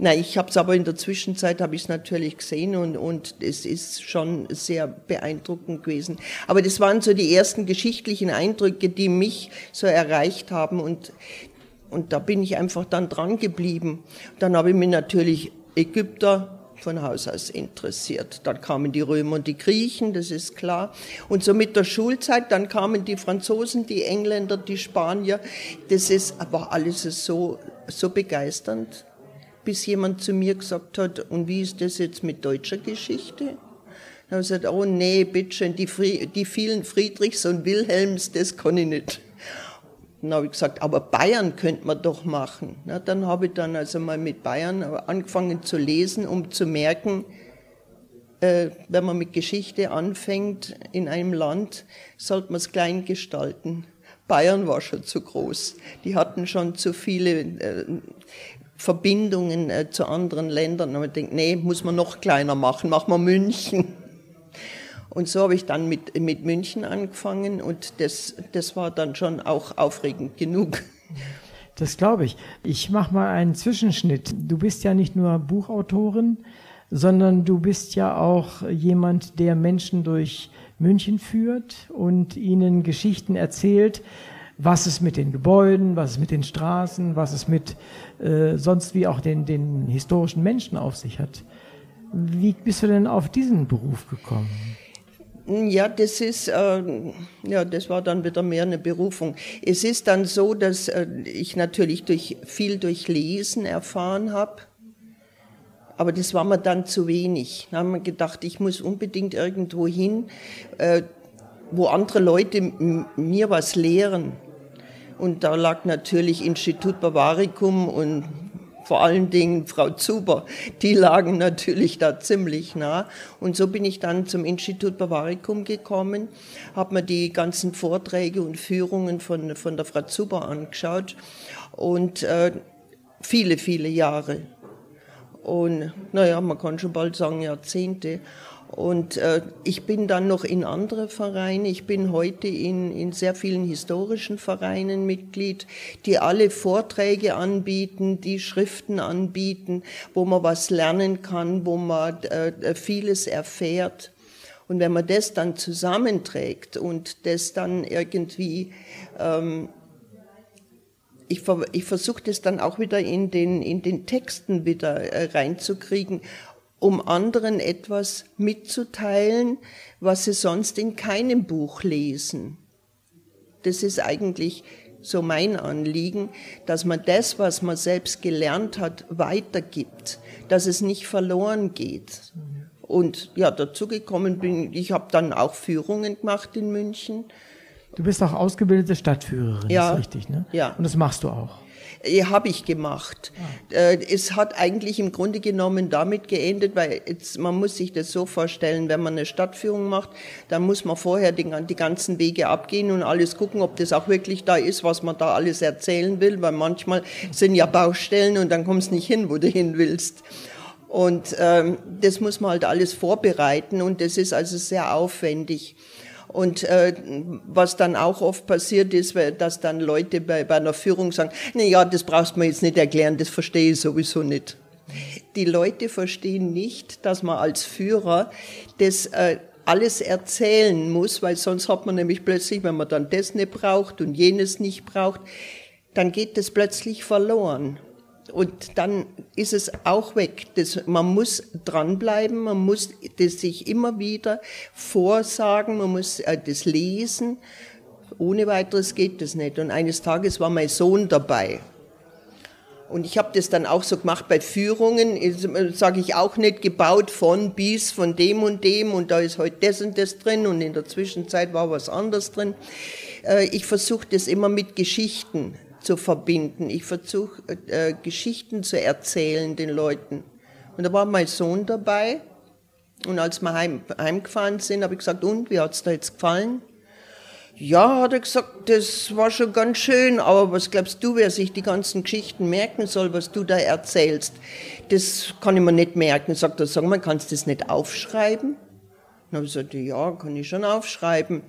B: Nein, ich habe es aber in der Zwischenzeit habe ich natürlich gesehen und und es ist schon sehr beeindruckend gewesen. Aber das waren so die ersten geschichtlichen Eindrücke, die mich so erreicht haben und und da bin ich einfach dann dran geblieben. Dann habe ich mich natürlich Ägypter von Haus aus interessiert. Dann kamen die Römer und die Griechen, das ist klar. Und so mit der Schulzeit, dann kamen die Franzosen, die Engländer, die Spanier. Das ist, war alles so, so begeisternd, bis jemand zu mir gesagt hat, und wie ist das jetzt mit deutscher Geschichte? Dann habe ich gesagt, oh nee, bitteschön, die, die vielen Friedrichs und Wilhelms, das kann ich nicht. Dann habe ich gesagt, aber Bayern könnte man doch machen. Na, dann habe ich dann also mal mit Bayern angefangen zu lesen, um zu merken, äh, wenn man mit Geschichte anfängt in einem Land, sollte man es klein gestalten. Bayern war schon zu groß. Die hatten schon zu viele äh, Verbindungen äh, zu anderen Ländern. Und ich denke, nee, muss man noch kleiner machen, machen wir München. Und so habe ich dann mit, mit München angefangen und das, das war dann schon auch aufregend genug.
C: Das glaube ich. Ich mache mal einen Zwischenschnitt. Du bist ja nicht nur Buchautorin, sondern du bist ja auch jemand, der Menschen durch München führt und ihnen Geschichten erzählt, was es mit den Gebäuden, was es mit den Straßen, was es mit äh, sonst wie auch den, den historischen Menschen auf sich hat. Wie bist du denn auf diesen Beruf gekommen?
B: Ja, das ist, äh, ja, das war dann wieder mehr eine Berufung. Es ist dann so, dass äh, ich natürlich durch, viel durch Lesen erfahren habe. Aber das war mir dann zu wenig. Da haben wir gedacht, ich muss unbedingt irgendwo hin, äh, wo andere Leute mir was lehren. Und da lag natürlich Institut Bavaricum und vor allen Dingen Frau Zuber, die lagen natürlich da ziemlich nah. Und so bin ich dann zum Institut Bavaricum gekommen, habe mir die ganzen Vorträge und Führungen von, von der Frau Zuber angeschaut und äh, viele, viele Jahre. Und naja, man kann schon bald sagen Jahrzehnte. Und äh, ich bin dann noch in andere Vereine. Ich bin heute in, in sehr vielen historischen Vereinen Mitglied, die alle Vorträge anbieten, die Schriften anbieten, wo man was lernen kann, wo man äh, vieles erfährt. Und wenn man das dann zusammenträgt und das dann irgendwie, ähm, ich, ich versuche das dann auch wieder in den, in den Texten wieder äh, reinzukriegen um anderen etwas mitzuteilen, was sie sonst in keinem Buch lesen. Das ist eigentlich so mein Anliegen, dass man das, was man selbst gelernt hat, weitergibt, dass es nicht verloren geht. Und ja, dazu gekommen bin, ich habe dann auch Führungen gemacht in München.
C: Du bist auch ausgebildete Stadtführerin,
B: Ja.
C: ist richtig, ne?
B: Ja.
C: Und das machst du auch.
B: Ja, habe ich gemacht. Äh, Es hat eigentlich im Grunde genommen damit geendet, weil jetzt, man muss sich das so vorstellen, wenn man eine Stadtführung macht, dann muss man vorher die, die ganzen Wege abgehen und alles gucken, ob das auch wirklich da ist, was man da alles erzählen will, weil manchmal sind ja Baustellen und dann kommst du nicht hin, wo du hin willst. Und ähm, das muss man halt alles vorbereiten und das ist also sehr aufwendig. Und äh, was dann auch oft passiert ist, dass dann Leute bei, bei einer Führung sagen, na ja, das brauchst du mir jetzt nicht erklären, das verstehe ich sowieso nicht. Die Leute verstehen nicht, dass man als Führer das äh, alles erzählen muss, weil sonst hat man nämlich plötzlich, wenn man dann das nicht braucht und jenes nicht braucht, dann geht das plötzlich verloren. Und dann ist es auch weg. Das, man muss dranbleiben, man muss das sich immer wieder vorsagen, man muss äh, das lesen. Ohne weiteres geht das nicht. Und eines Tages war mein Sohn dabei. Und ich habe das dann auch so gemacht bei Führungen, sage ich auch nicht, gebaut von bis, von dem und dem und da ist heute das und das drin und in der Zwischenzeit war was anderes drin. Äh, Ich versuche das immer mit Geschichten zu verbinden. Ich versuche äh, Geschichten zu erzählen den Leuten. Und da war mein Sohn dabei und als wir heim, heimgefahren sind, habe ich gesagt, und, wie hat's da jetzt gefallen? Ja, hat er gesagt, das war schon ganz schön, aber was glaubst du, wer sich die ganzen Geschichten merken soll, was du da erzählst? Das kann ich mir nicht merken. Sagt er, sag mal, kannst du das nicht aufschreiben? Dann habe ich gesagt, ja, kann ich schon aufschreiben.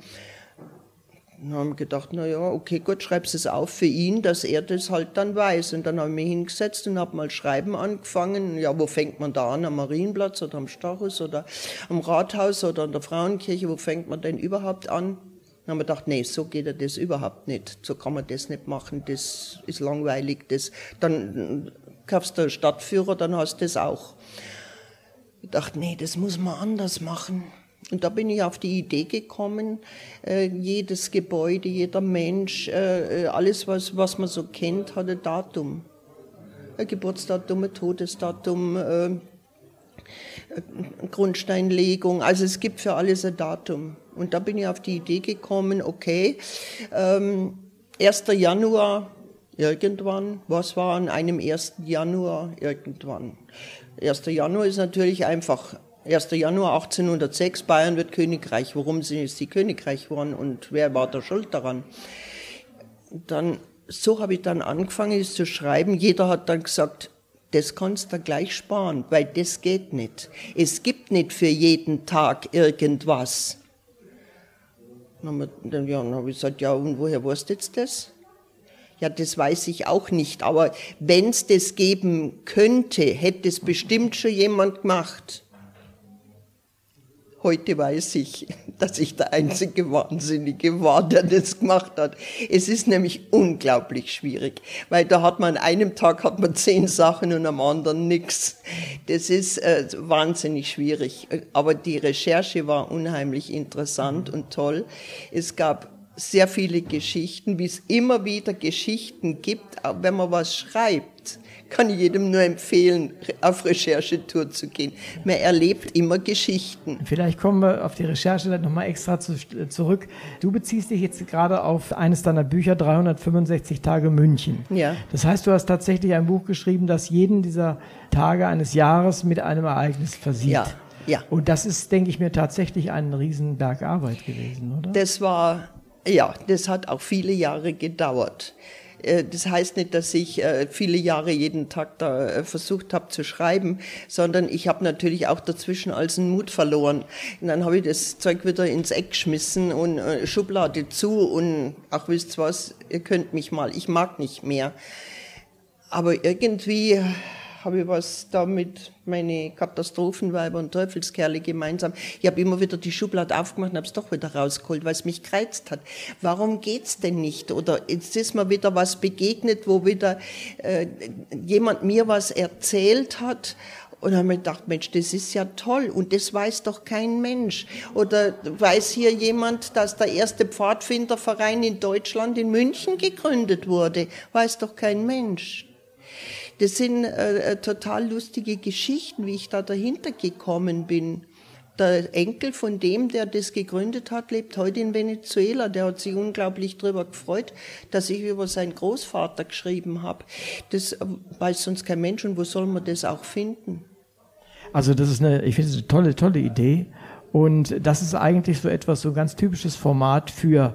B: Dann haben wir gedacht, na ja, okay, gut, schreibst es auf für ihn, dass er das halt dann weiß. Und dann habe ich mich hingesetzt und habe mal schreiben angefangen. Ja, wo fängt man da an? Am Marienplatz oder am Stachus oder am Rathaus oder an der Frauenkirche? Wo fängt man denn überhaupt an? Dann haben wir gedacht, nee, so geht ja das überhaupt nicht. So kann man das nicht machen. Das ist langweilig. Das, dann kaufst du einen Stadtführer, dann hast du das auch. Ich dachte, nee, das muss man anders machen. Und da bin ich auf die Idee gekommen, äh, jedes Gebäude, jeder Mensch, äh, äh, alles, was, was man so kennt, hat ein Datum. Ein Geburtsdatum, ein Todesdatum, äh, Grundsteinlegung. Also es gibt für alles ein Datum. Und da bin ich auf die Idee gekommen, okay, ähm, 1. Januar irgendwann, was war an einem 1. Januar irgendwann? 1. Januar ist natürlich einfach 1. Januar 1806, Bayern wird Königreich. Warum sind sie Königreich geworden und wer war da schuld daran? Dann, so habe ich dann angefangen, es zu schreiben. Jeder hat dann gesagt, das kannst du gleich sparen, weil das geht nicht. Es gibt nicht für jeden Tag irgendwas. Dann habe ich gesagt, ja, und woher weißt du jetzt das? Ja, das weiß ich auch nicht, aber wenn es das geben könnte, hätte es bestimmt schon jemand gemacht. Heute weiß ich, dass ich der einzige Wahnsinnige war, der das gemacht hat. Es ist nämlich unglaublich schwierig, weil da hat man an einem Tag hat man zehn Sachen und am anderen nichts. Das ist äh, wahnsinnig schwierig. Aber die Recherche war unheimlich interessant und toll. Es gab sehr viele Geschichten, wie es immer wieder Geschichten gibt, wenn man was schreibt kann ich jedem nur empfehlen, auf Recherchetour zu gehen. Man erlebt immer Geschichten.
C: Vielleicht kommen wir auf die Recherche nochmal extra zu, zurück. Du beziehst dich jetzt gerade auf eines deiner Bücher, 365 Tage München.
B: Ja.
C: Das heißt, du hast tatsächlich ein Buch geschrieben, das jeden dieser Tage eines Jahres mit einem Ereignis versieht.
B: Ja, ja.
C: Und das ist, denke ich mir, tatsächlich ein Riesenberg Arbeit gewesen, oder?
B: Das war, ja, das hat auch viele Jahre gedauert. Äh, Das heißt nicht, dass ich äh, viele Jahre jeden Tag da äh, versucht habe zu schreiben, sondern ich habe natürlich auch dazwischen als einen Mut verloren. Und dann habe ich das Zeug wieder ins Eck geschmissen und Schublade zu und ach wisst was, ihr könnt mich mal, ich mag nicht mehr. Aber irgendwie habe ich was damit, meine Katastrophenweiber und Teufelskerle gemeinsam. Ich habe immer wieder die Schublade aufgemacht und habe es doch wieder rausgeholt, weil es mich gereizt hat. Warum geht's denn nicht? Oder jetzt ist mir wieder was begegnet, wo wieder äh, jemand mir was erzählt hat. Und dann habe ich gedacht, Mensch, das ist ja toll und das weiß doch kein Mensch. Oder weiß hier jemand, dass der erste Pfadfinderverein in Deutschland in München gegründet wurde? Weiß doch kein Mensch. Das sind äh, total lustige Geschichten, wie ich da dahinter gekommen bin. der Enkel von dem, der das gegründet hat, lebt heute in Venezuela. Der hat sich unglaublich darüber gefreut, dass ich über seinen Großvater geschrieben habe. Das weiß sonst kein Mensch und wo soll man das auch finden?
C: Also das ist eine, ich finde es eine tolle, tolle Idee. Und das ist eigentlich so etwas, so ein ganz typisches Format für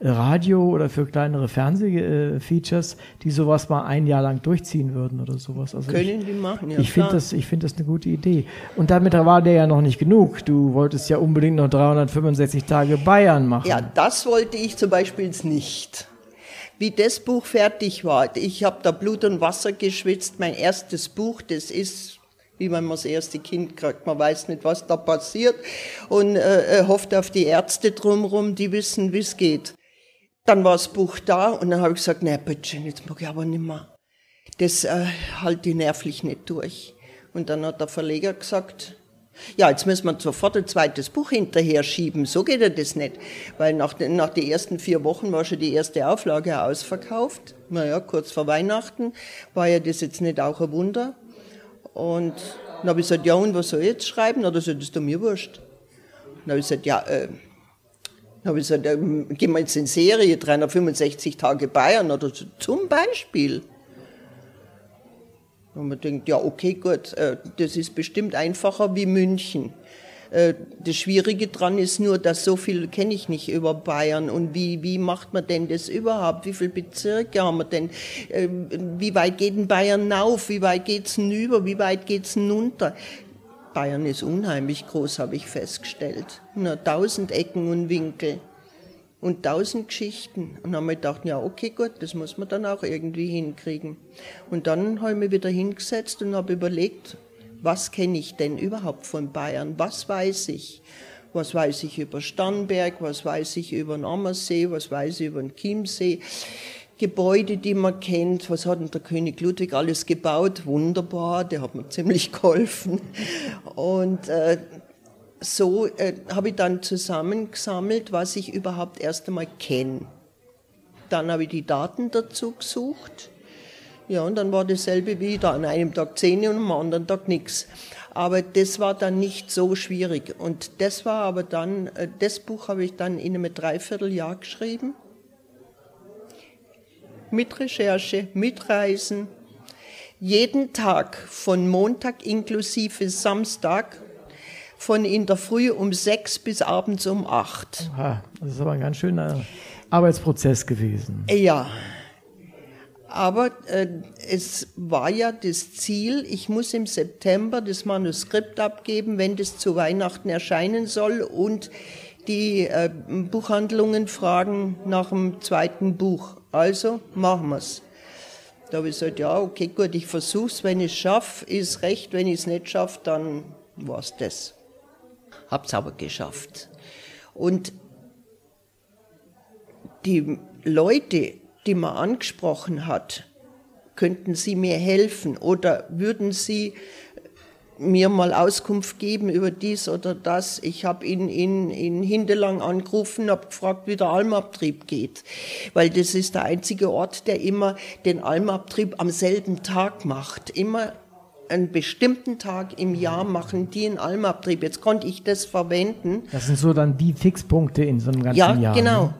C: Radio oder für kleinere Fernsehfeatures, die sowas mal ein Jahr lang durchziehen würden oder sowas.
B: Also Können ich, die machen, ja.
C: Ich finde das, ich finde das eine gute Idee. Und damit war der ja noch nicht genug. Du wolltest ja unbedingt noch 365 Tage Bayern machen.
B: Ja, das wollte ich zum Beispiel nicht. Wie das Buch fertig war, ich habe da Blut und Wasser geschwitzt. Mein erstes Buch, das ist wie wenn man das erste Kind kriegt. Man weiß nicht, was da passiert und äh, hofft auf die Ärzte drumherum, die wissen, wie es geht. Dann war das Buch da und dann habe ich gesagt, nee, bitte, jetzt mag ich aber nicht mehr. Das äh, halte ich nervlich nicht durch. Und dann hat der Verleger gesagt, ja, jetzt müssen wir sofort ein zweites Buch hinterher schieben. So geht ja das nicht. Weil nach den, nach den ersten vier Wochen war schon die erste Auflage ausverkauft. Naja, kurz vor Weihnachten war ja das jetzt nicht auch ein Wunder. Und dann habe ich gesagt, ja, und was soll ich jetzt schreiben? Oder so, das ist doch mir wurscht. Dann habe ich gesagt, ja, äh, habe ich gesagt, äh, gehen wir jetzt in Serie, 365 Tage Bayern oder so, zum Beispiel. Und man denkt, ja, okay, gut, äh, das ist bestimmt einfacher wie München. Äh, das Schwierige dran ist nur, dass so viel kenne ich nicht über Bayern und wie, wie macht man denn das überhaupt? Wie viele Bezirke haben wir denn? Ähm, wie weit geht denn Bayern auf? Wie weit geht's denn über? Wie weit geht's denn runter? Bayern ist unheimlich groß, habe ich festgestellt. Nur tausend Ecken und Winkel und tausend Geschichten. Und dann haben wir gedacht, ja, okay, gut, das muss man dann auch irgendwie hinkriegen. Und dann habe ich mich wieder hingesetzt und habe überlegt, was kenne ich denn überhaupt von Bayern? Was weiß ich? Was weiß ich über Starnberg? Was weiß ich über den Ammersee? Was weiß ich über den Chiemsee? Gebäude, die man kennt. Was hat denn der König Ludwig alles gebaut? Wunderbar, der hat mir ziemlich geholfen. Und äh, so äh, habe ich dann zusammengesammelt, was ich überhaupt erst einmal kenne. Dann habe ich die Daten dazu gesucht ja, und dann war dasselbe wieder. An einem Tag Zähne und am anderen Tag nichts. Aber das war dann nicht so schwierig. Und das war aber dann, äh, das Buch habe ich dann in einem Dreivierteljahr geschrieben. Mit Recherche, mit Reisen. Jeden Tag von Montag inklusive Samstag von in der Früh um sechs bis abends um acht.
C: Aha, das ist aber ein ganz schöner Arbeitsprozess gewesen.
B: Ja, aber äh, es war ja das Ziel, ich muss im September das Manuskript abgeben, wenn das zu Weihnachten erscheinen soll und die äh, Buchhandlungen fragen nach dem zweiten Buch. Also machen wir's. Da habe ich gesagt, ja, okay, gut, ich versuch's, wenn ich es schaffe, ist recht, wenn ich es nicht schaffe, dann war's das. Hab's aber geschafft. Und die Leute, die man angesprochen hat, könnten Sie mir helfen oder würden Sie mir mal Auskunft geben über dies oder das. Ich habe in, in, in Hindelang angerufen, habe gefragt, wie der Almabtrieb geht, weil das ist der einzige Ort, der immer den Almabtrieb am selben Tag macht. Immer einen bestimmten Tag im Jahr machen die einen Almabtrieb. Jetzt konnte ich das verwenden.
C: Das sind so dann die Fixpunkte in so einem ganzen
B: ja,
C: Jahr.
B: Ja, genau. Ne?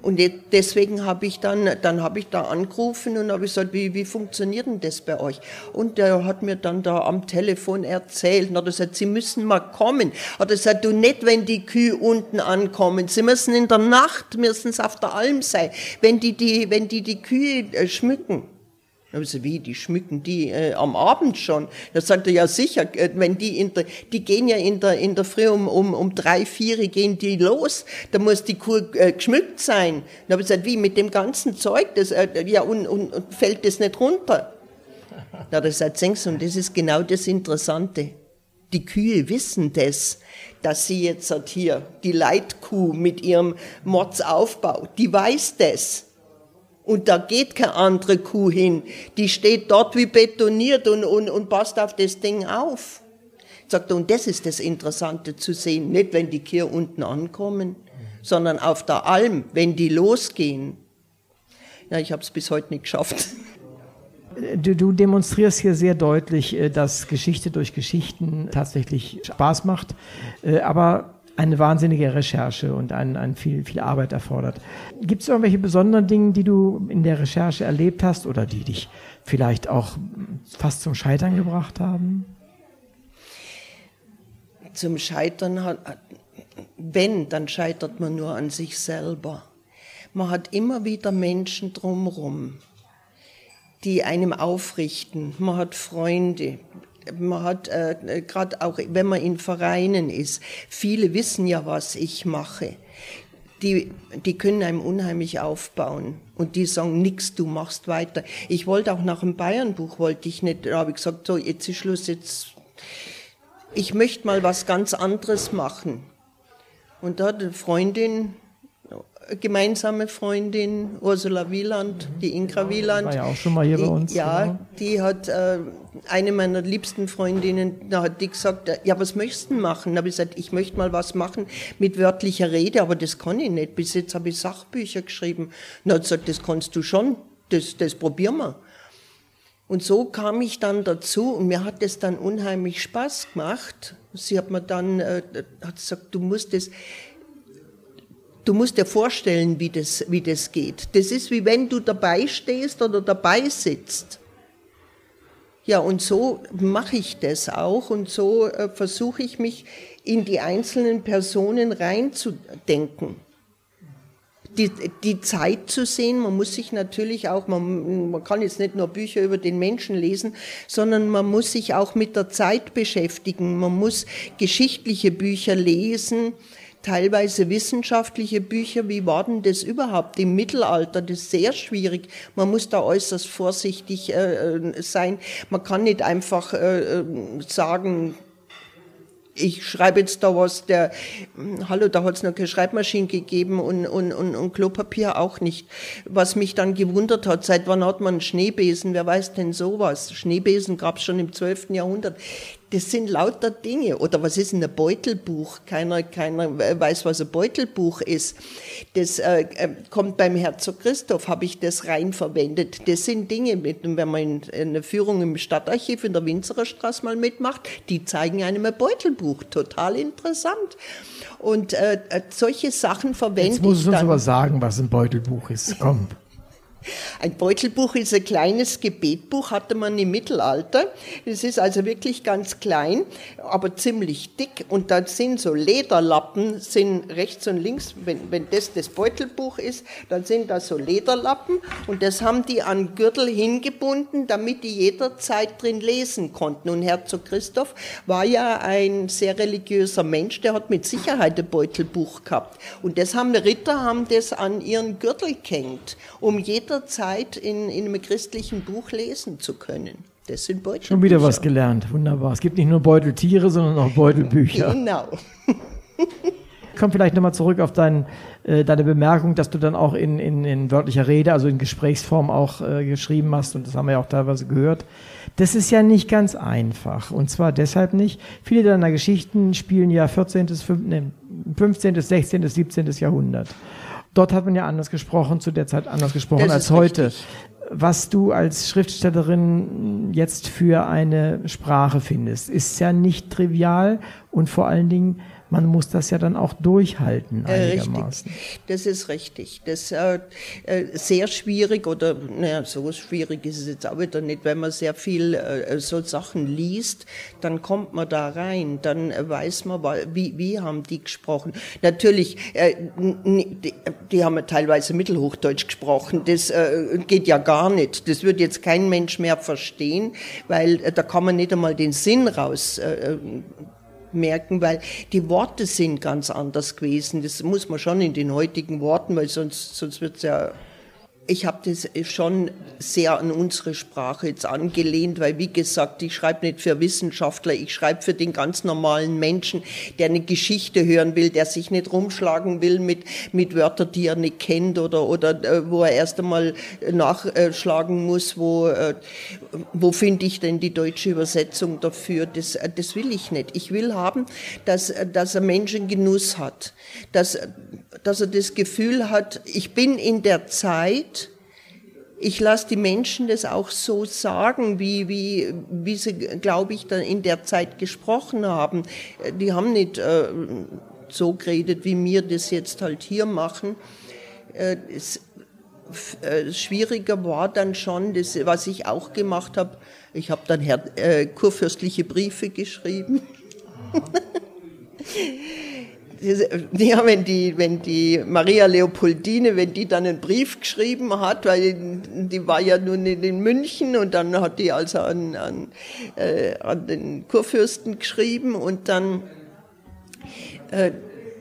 B: Und deswegen habe ich dann, dann habe ich da angerufen und habe gesagt, wie, wie funktioniert denn das bei euch? Und der hat mir dann da am Telefon erzählt, und hat gesagt, Sie müssen mal kommen. Hat er gesagt, du nicht, wenn die Kühe unten ankommen. Sie müssen in der Nacht, müssen es auf der Alm sein, wenn die die, wenn die, die Kühe äh, schmücken. Also wie, die schmücken die äh, am Abend schon. Da sagt er, ja sicher, äh, wenn die in der, die gehen ja in der, in der Früh um, um, um drei, vier gehen die los, da muss die Kuh äh, geschmückt sein. Da habe ich gesagt, wie, mit dem ganzen Zeug, das, äh, ja, und, und, und fällt das nicht runter? Da hat er gesagt, und das ist genau das Interessante. Die Kühe wissen das, dass sie jetzt hat hier, die Leitkuh mit ihrem Mordsaufbau, die weiß das. Und da geht keine andere Kuh hin. Die steht dort wie betoniert und, und, und passt auf das Ding auf. Sagt er, und das ist das Interessante zu sehen. Nicht, wenn die Kühe unten ankommen, sondern auf der Alm, wenn die losgehen. Ja, ich habe es bis heute nicht geschafft.
C: du, du demonstrierst hier sehr deutlich, äh, dass Geschichte durch Geschichten tatsächlich Spaß macht, äh, aber eine wahnsinnige Recherche und ein, ein viel, viel Arbeit erfordert. Gibt es irgendwelche besonderen Dinge, die du in der Recherche erlebt hast oder die dich vielleicht auch fast zum Scheitern gebracht haben?
B: Zum Scheitern wenn, dann scheitert man nur an sich selber. Man hat immer wieder Menschen drumherum, die einem aufrichten. Man hat Freunde. Man hat äh, gerade auch, wenn man in Vereinen ist, viele wissen ja, was ich mache. Die, die können einem unheimlich aufbauen und die sagen nix, du machst weiter. Ich wollte auch nach dem Bayernbuch wollte ich nicht, da habe ich gesagt, so jetzt ist Schluss, jetzt ich möchte mal was ganz anderes machen. Und da hat eine Freundin gemeinsame Freundin, Ursula Wieland, die Ingra Wieland.
C: War ja auch schon mal hier bei uns.
B: Ja, genau. die hat äh, eine meiner liebsten Freundinnen, da hat die gesagt, ja, was möchtest du machen? Da habe ich gesagt, ich möchte mal was machen mit wörtlicher Rede, aber das kann ich nicht. Bis jetzt habe ich Sachbücher geschrieben. Na, hat gesagt, das kannst du schon, das, das probieren wir. Und so kam ich dann dazu und mir hat es dann unheimlich Spaß gemacht. Sie hat mir dann äh, hat gesagt, du musst es Du musst dir vorstellen, wie das, wie das geht. Das ist wie wenn du dabei stehst oder dabei sitzt. Ja, und so mache ich das auch und so äh, versuche ich mich in die einzelnen Personen reinzudenken. Die, die Zeit zu sehen, man muss sich natürlich auch, man, man kann jetzt nicht nur Bücher über den Menschen lesen, sondern man muss sich auch mit der Zeit beschäftigen, man muss geschichtliche Bücher lesen, teilweise wissenschaftliche Bücher, wie war denn das überhaupt im Mittelalter? Das ist sehr schwierig. Man muss da äußerst vorsichtig äh, äh sein. Man kann nicht einfach äh, äh sagen, ich schreibe jetzt da was, der, hallo, da hat es noch keine Schreibmaschine gegeben und, und, und, und Klopapier auch nicht. Was mich dann gewundert hat, seit wann hat man Schneebesen? Wer weiß denn sowas? Schneebesen gab es schon im 12. Jahrhundert. Das sind lauter Dinge. Oder was ist ein Beutelbuch? Keiner, keiner weiß, was ein Beutelbuch ist. Das äh, äh kommt beim Herzog Christoph, habe ich das rein verwendet. Das sind Dinge, mit, wenn man in, in eine Führung im Stadtarchiv in der Winzererstraße mal mitmacht, die zeigen einem ein Beutelbuch. Total interessant. Und äh, äh solche Sachen verwende ich. Jetzt
C: muss du uns aber sagen, was ein Beutelbuch ist. Komm.
B: Ein Beutelbuch ist ein kleines Gebetbuch, hatte man im Mittelalter. Es ist also wirklich ganz klein, aber ziemlich dick. Und da sind so Lederlappen, sind rechts und links, wenn, wenn das das Beutelbuch ist, dann sind da so Lederlappen. Und das haben die an Gürtel hingebunden, damit die jederzeit drin lesen konnten. Und Herzog Christoph war ja ein sehr religiöser Mensch, der hat mit Sicherheit ein Beutelbuch gehabt. Und das haben Ritter, haben das an ihren Gürtel gehängt, um jeder jederzeit in, in einem christlichen Buch lesen zu können. Das sind
C: Beutelbücher. Schon wieder was gelernt, wunderbar. Es gibt nicht nur Beuteltiere, sondern auch Beutelbücher.
B: Genau.
C: Komm vielleicht nochmal zurück auf dein, äh, deine Bemerkung, dass du dann auch in, in, in wörtlicher Rede, also in Gesprächsform auch äh, geschrieben hast, und das haben wir ja auch teilweise gehört. Das ist ja nicht ganz einfach. Und zwar deshalb nicht. Viele deiner Geschichten spielen ja 14., 15., 16., 17. Jahrhundert. Dort hat man ja anders gesprochen, zu der Zeit anders gesprochen das als heute. Richtig. Was du als Schriftstellerin jetzt für eine Sprache findest, ist ja nicht trivial und vor allen Dingen man muss das ja dann auch durchhalten
B: einigermaßen. Richtig. Das ist richtig. Das ist äh, äh, sehr schwierig oder naja, so schwierig ist es jetzt auch wieder nicht, wenn man sehr viel äh, so Sachen liest, dann kommt man da rein, dann weiß man, wie, wie haben die gesprochen. Natürlich, äh, die, die, haben teilweise Mittelhochdeutsch gesprochen, das äh, geht ja gar nicht. Das wird jetzt kein Mensch mehr verstehen, weil äh, da kann man nicht einmal den Sinn raus äh, merken, weil die Worte sind ganz anders gewesen. Das muss man schon in den heutigen Worten, weil sonst, sonst wird es ja ich habe das schon sehr an unsere Sprache jetzt angelehnt, weil wie gesagt, ich schreibe nicht für Wissenschaftler, ich schreibe für den ganz normalen Menschen, der eine Geschichte hören will, der sich nicht rumschlagen will mit, mit Wörtern, die er nicht kennt oder, oder äh, wo er erst einmal nachschlagen muss, wo, äh, wo finde ich denn die deutsche Übersetzung dafür. Das, äh, das will ich nicht. Ich will haben, dass, dass er Menschengenuss hat, dass, dass er das Gefühl hat, ich bin in der Zeit, ich lasse die Menschen das auch so sagen, wie, wie, wie sie, glaube ich, dann in der Zeit gesprochen haben. Die haben nicht äh, so geredet, wie wir das jetzt halt hier machen. Äh, es, äh, schwieriger war dann schon, das, was ich auch gemacht habe, ich habe dann Herr, äh, kurfürstliche Briefe geschrieben. ja, wenn die, wenn die Maria Leopoldine, wenn die dann einen Brief geschrieben hat, weil die war ja nun in München und dann hat die also an, an, äh, an den Kurfürsten geschrieben und dann, äh,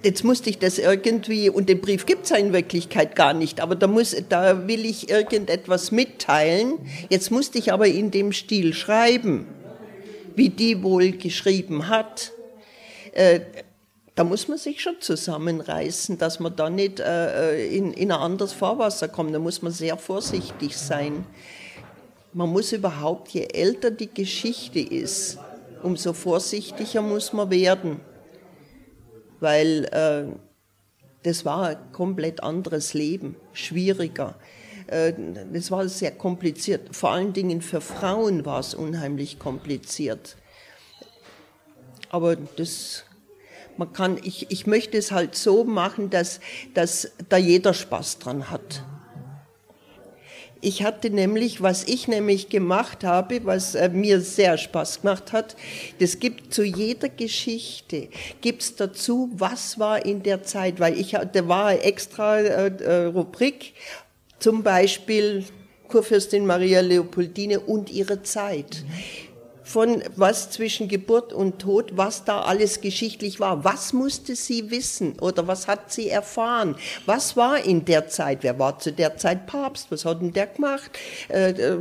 B: jetzt musste ich das irgendwie, und den Brief gibt es ja in Wirklichkeit gar nicht, aber da, muss, da will ich irgendetwas mitteilen. Jetzt musste ich aber in dem Stil schreiben, wie die wohl geschrieben hat. Äh, da muss man sich schon zusammenreißen, dass man da nicht äh, in, in ein anderes Fahrwasser kommt. Da muss man sehr vorsichtig sein. Man muss überhaupt, je älter die Geschichte ist, umso vorsichtiger muss man werden. Weil äh, das war ein komplett anderes Leben, schwieriger. Äh, das war sehr kompliziert. Vor allen Dingen für Frauen war es unheimlich kompliziert. Aber das man kann, ich, ich möchte es halt so machen, dass, dass da jeder Spaß dran hat. Ich hatte nämlich, was ich nämlich gemacht habe, was äh, mir sehr Spaß gemacht hat, das gibt zu jeder Geschichte, gibt es dazu, was war in der Zeit, weil ich, da war eine extra äh, äh, Rubrik, zum Beispiel Kurfürstin Maria Leopoldine und ihre Zeit von was zwischen Geburt und Tod, was da alles geschichtlich war. Was musste sie wissen oder was hat sie erfahren? Was war in der Zeit? Wer war zu der Zeit Papst? Was hat denn der gemacht? Äh, äh,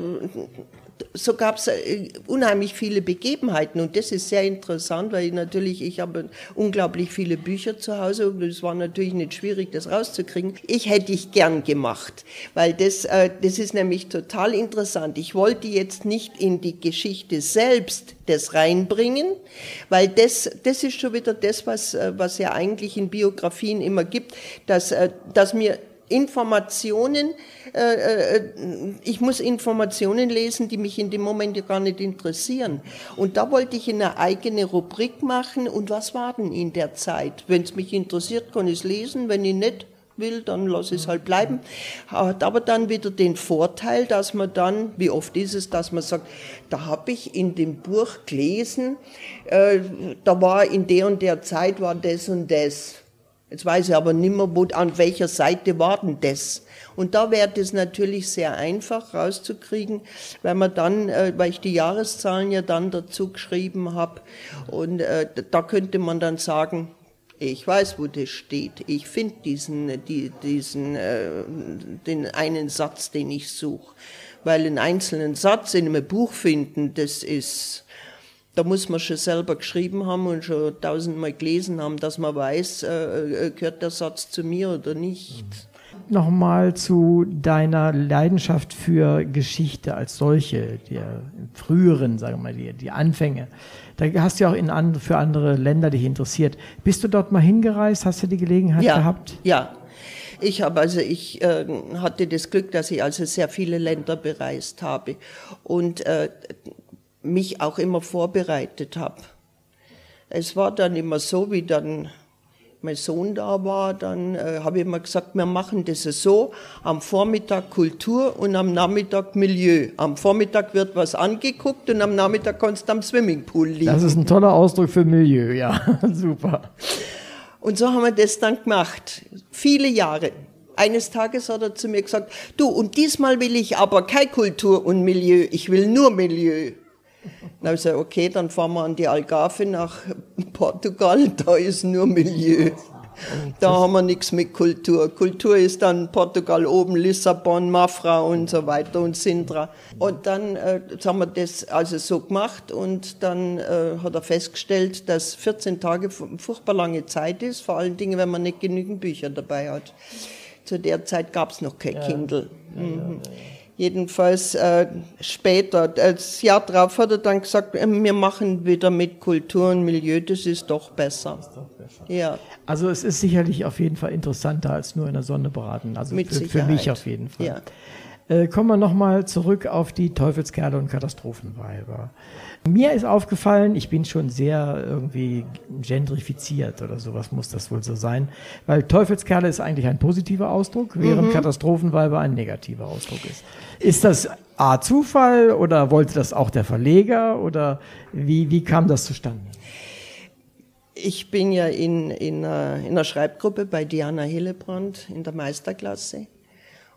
B: so gab es äh, unheimlich viele Begebenheiten und das ist sehr interessant, weil ich natürlich, ich habe unglaublich viele Bücher zu Hause und es war natürlich nicht schwierig, das rauszukriegen. Ich hätte ich gern gemacht, weil das, äh, das ist nämlich total interessant. Ich wollte jetzt nicht in die Geschichte selbst das reinbringen, weil das, das ist schon wieder das, was, äh, was ja eigentlich in Biografien immer gibt, dass, dass mir Informationen, äh, äh, ich muss Informationen lesen, die mich in dem Moment gar nicht interessieren. Und da wollte ich eine eigene Rubrik machen. Und was war denn in der Zeit? Wenn es mich interessiert, kann ich es lesen. Wenn ich nicht will, dann lasse ich es halt bleiben. Hat aber dann wieder den Vorteil, dass man dann, wie oft ist es, dass man sagt, da habe ich in dem Buch gelesen, äh, da war in der und der Zeit war das und das Jetzt weiß ich aber nicht mehr, wo, an welcher Seite war denn das. Und da wäre das natürlich sehr einfach rauszukriegen, weil man dann, äh, weil ich die Jahreszahlen ja dann dazu geschrieben habe. Und äh, da könnte man dann sagen, ich weiß, wo das steht. Ich finde diesen, die, diesen, äh, den einen Satz, den ich suche. Weil einen einzelnen Satz in einem Buch finden, das ist, da muss man schon selber geschrieben haben und schon tausendmal gelesen haben, dass man weiß, äh, äh, gehört der Satz zu mir oder nicht.
C: Nochmal zu deiner Leidenschaft für Geschichte als solche, der früheren, sagen wir mal, die, die Anfänge. Da hast du ja auch in and, für andere Länder dich interessiert. Bist du dort mal hingereist? Hast du die Gelegenheit
B: ja,
C: gehabt?
B: Ja, ich habe also ich äh, hatte das Glück, dass ich also sehr viele Länder bereist habe und äh, mich auch immer vorbereitet habe. Es war dann immer so, wie dann mein Sohn da war, dann äh, habe ich immer gesagt, wir machen das so, am Vormittag Kultur und am Nachmittag Milieu. Am Vormittag wird was angeguckt und am Nachmittag kannst du am Swimmingpool liegen.
C: Das ist ein toller Ausdruck für Milieu, ja, super.
B: Und so haben wir das dann gemacht, viele Jahre. Eines Tages hat er zu mir gesagt, du, und diesmal will ich aber keine Kultur und Milieu, ich will nur Milieu. Dann habe ich gesagt, okay, dann fahren wir an die Algarve nach Portugal, da ist nur Milieu. Da haben wir nichts mit Kultur. Kultur ist dann Portugal oben, Lissabon, Mafra und so weiter und Sintra. Und dann äh, haben wir das also so gemacht und dann äh, hat er festgestellt, dass 14 Tage furchtbar lange Zeit ist, vor allen Dingen, wenn man nicht genügend Bücher dabei hat. Zu der Zeit gab es noch kein ja. Kindle. Mhm. Ja, ja, Jedenfalls äh, später, das Jahr darauf hat er dann gesagt, äh, wir machen wieder mit Kultur und Milieu, das ist doch besser. Ist doch besser.
C: Ja. Also es ist sicherlich auf jeden Fall interessanter als nur in der Sonne beraten. Also
B: mit
C: für, für mich auf jeden Fall.
B: Ja.
C: Äh, kommen wir nochmal zurück auf die Teufelskerle und Katastrophenweiber. Mir ist aufgefallen, ich bin schon sehr irgendwie gentrifiziert oder sowas muss das wohl so sein, weil Teufelskerle ist eigentlich ein positiver Ausdruck, während mhm. Katastrophenweiber ein negativer Ausdruck ist. Ist das A Zufall oder wollte das auch der Verleger oder wie, wie kam das zustande?
B: Ich bin ja in, in, einer, in einer Schreibgruppe bei Diana Hillebrand in der Meisterklasse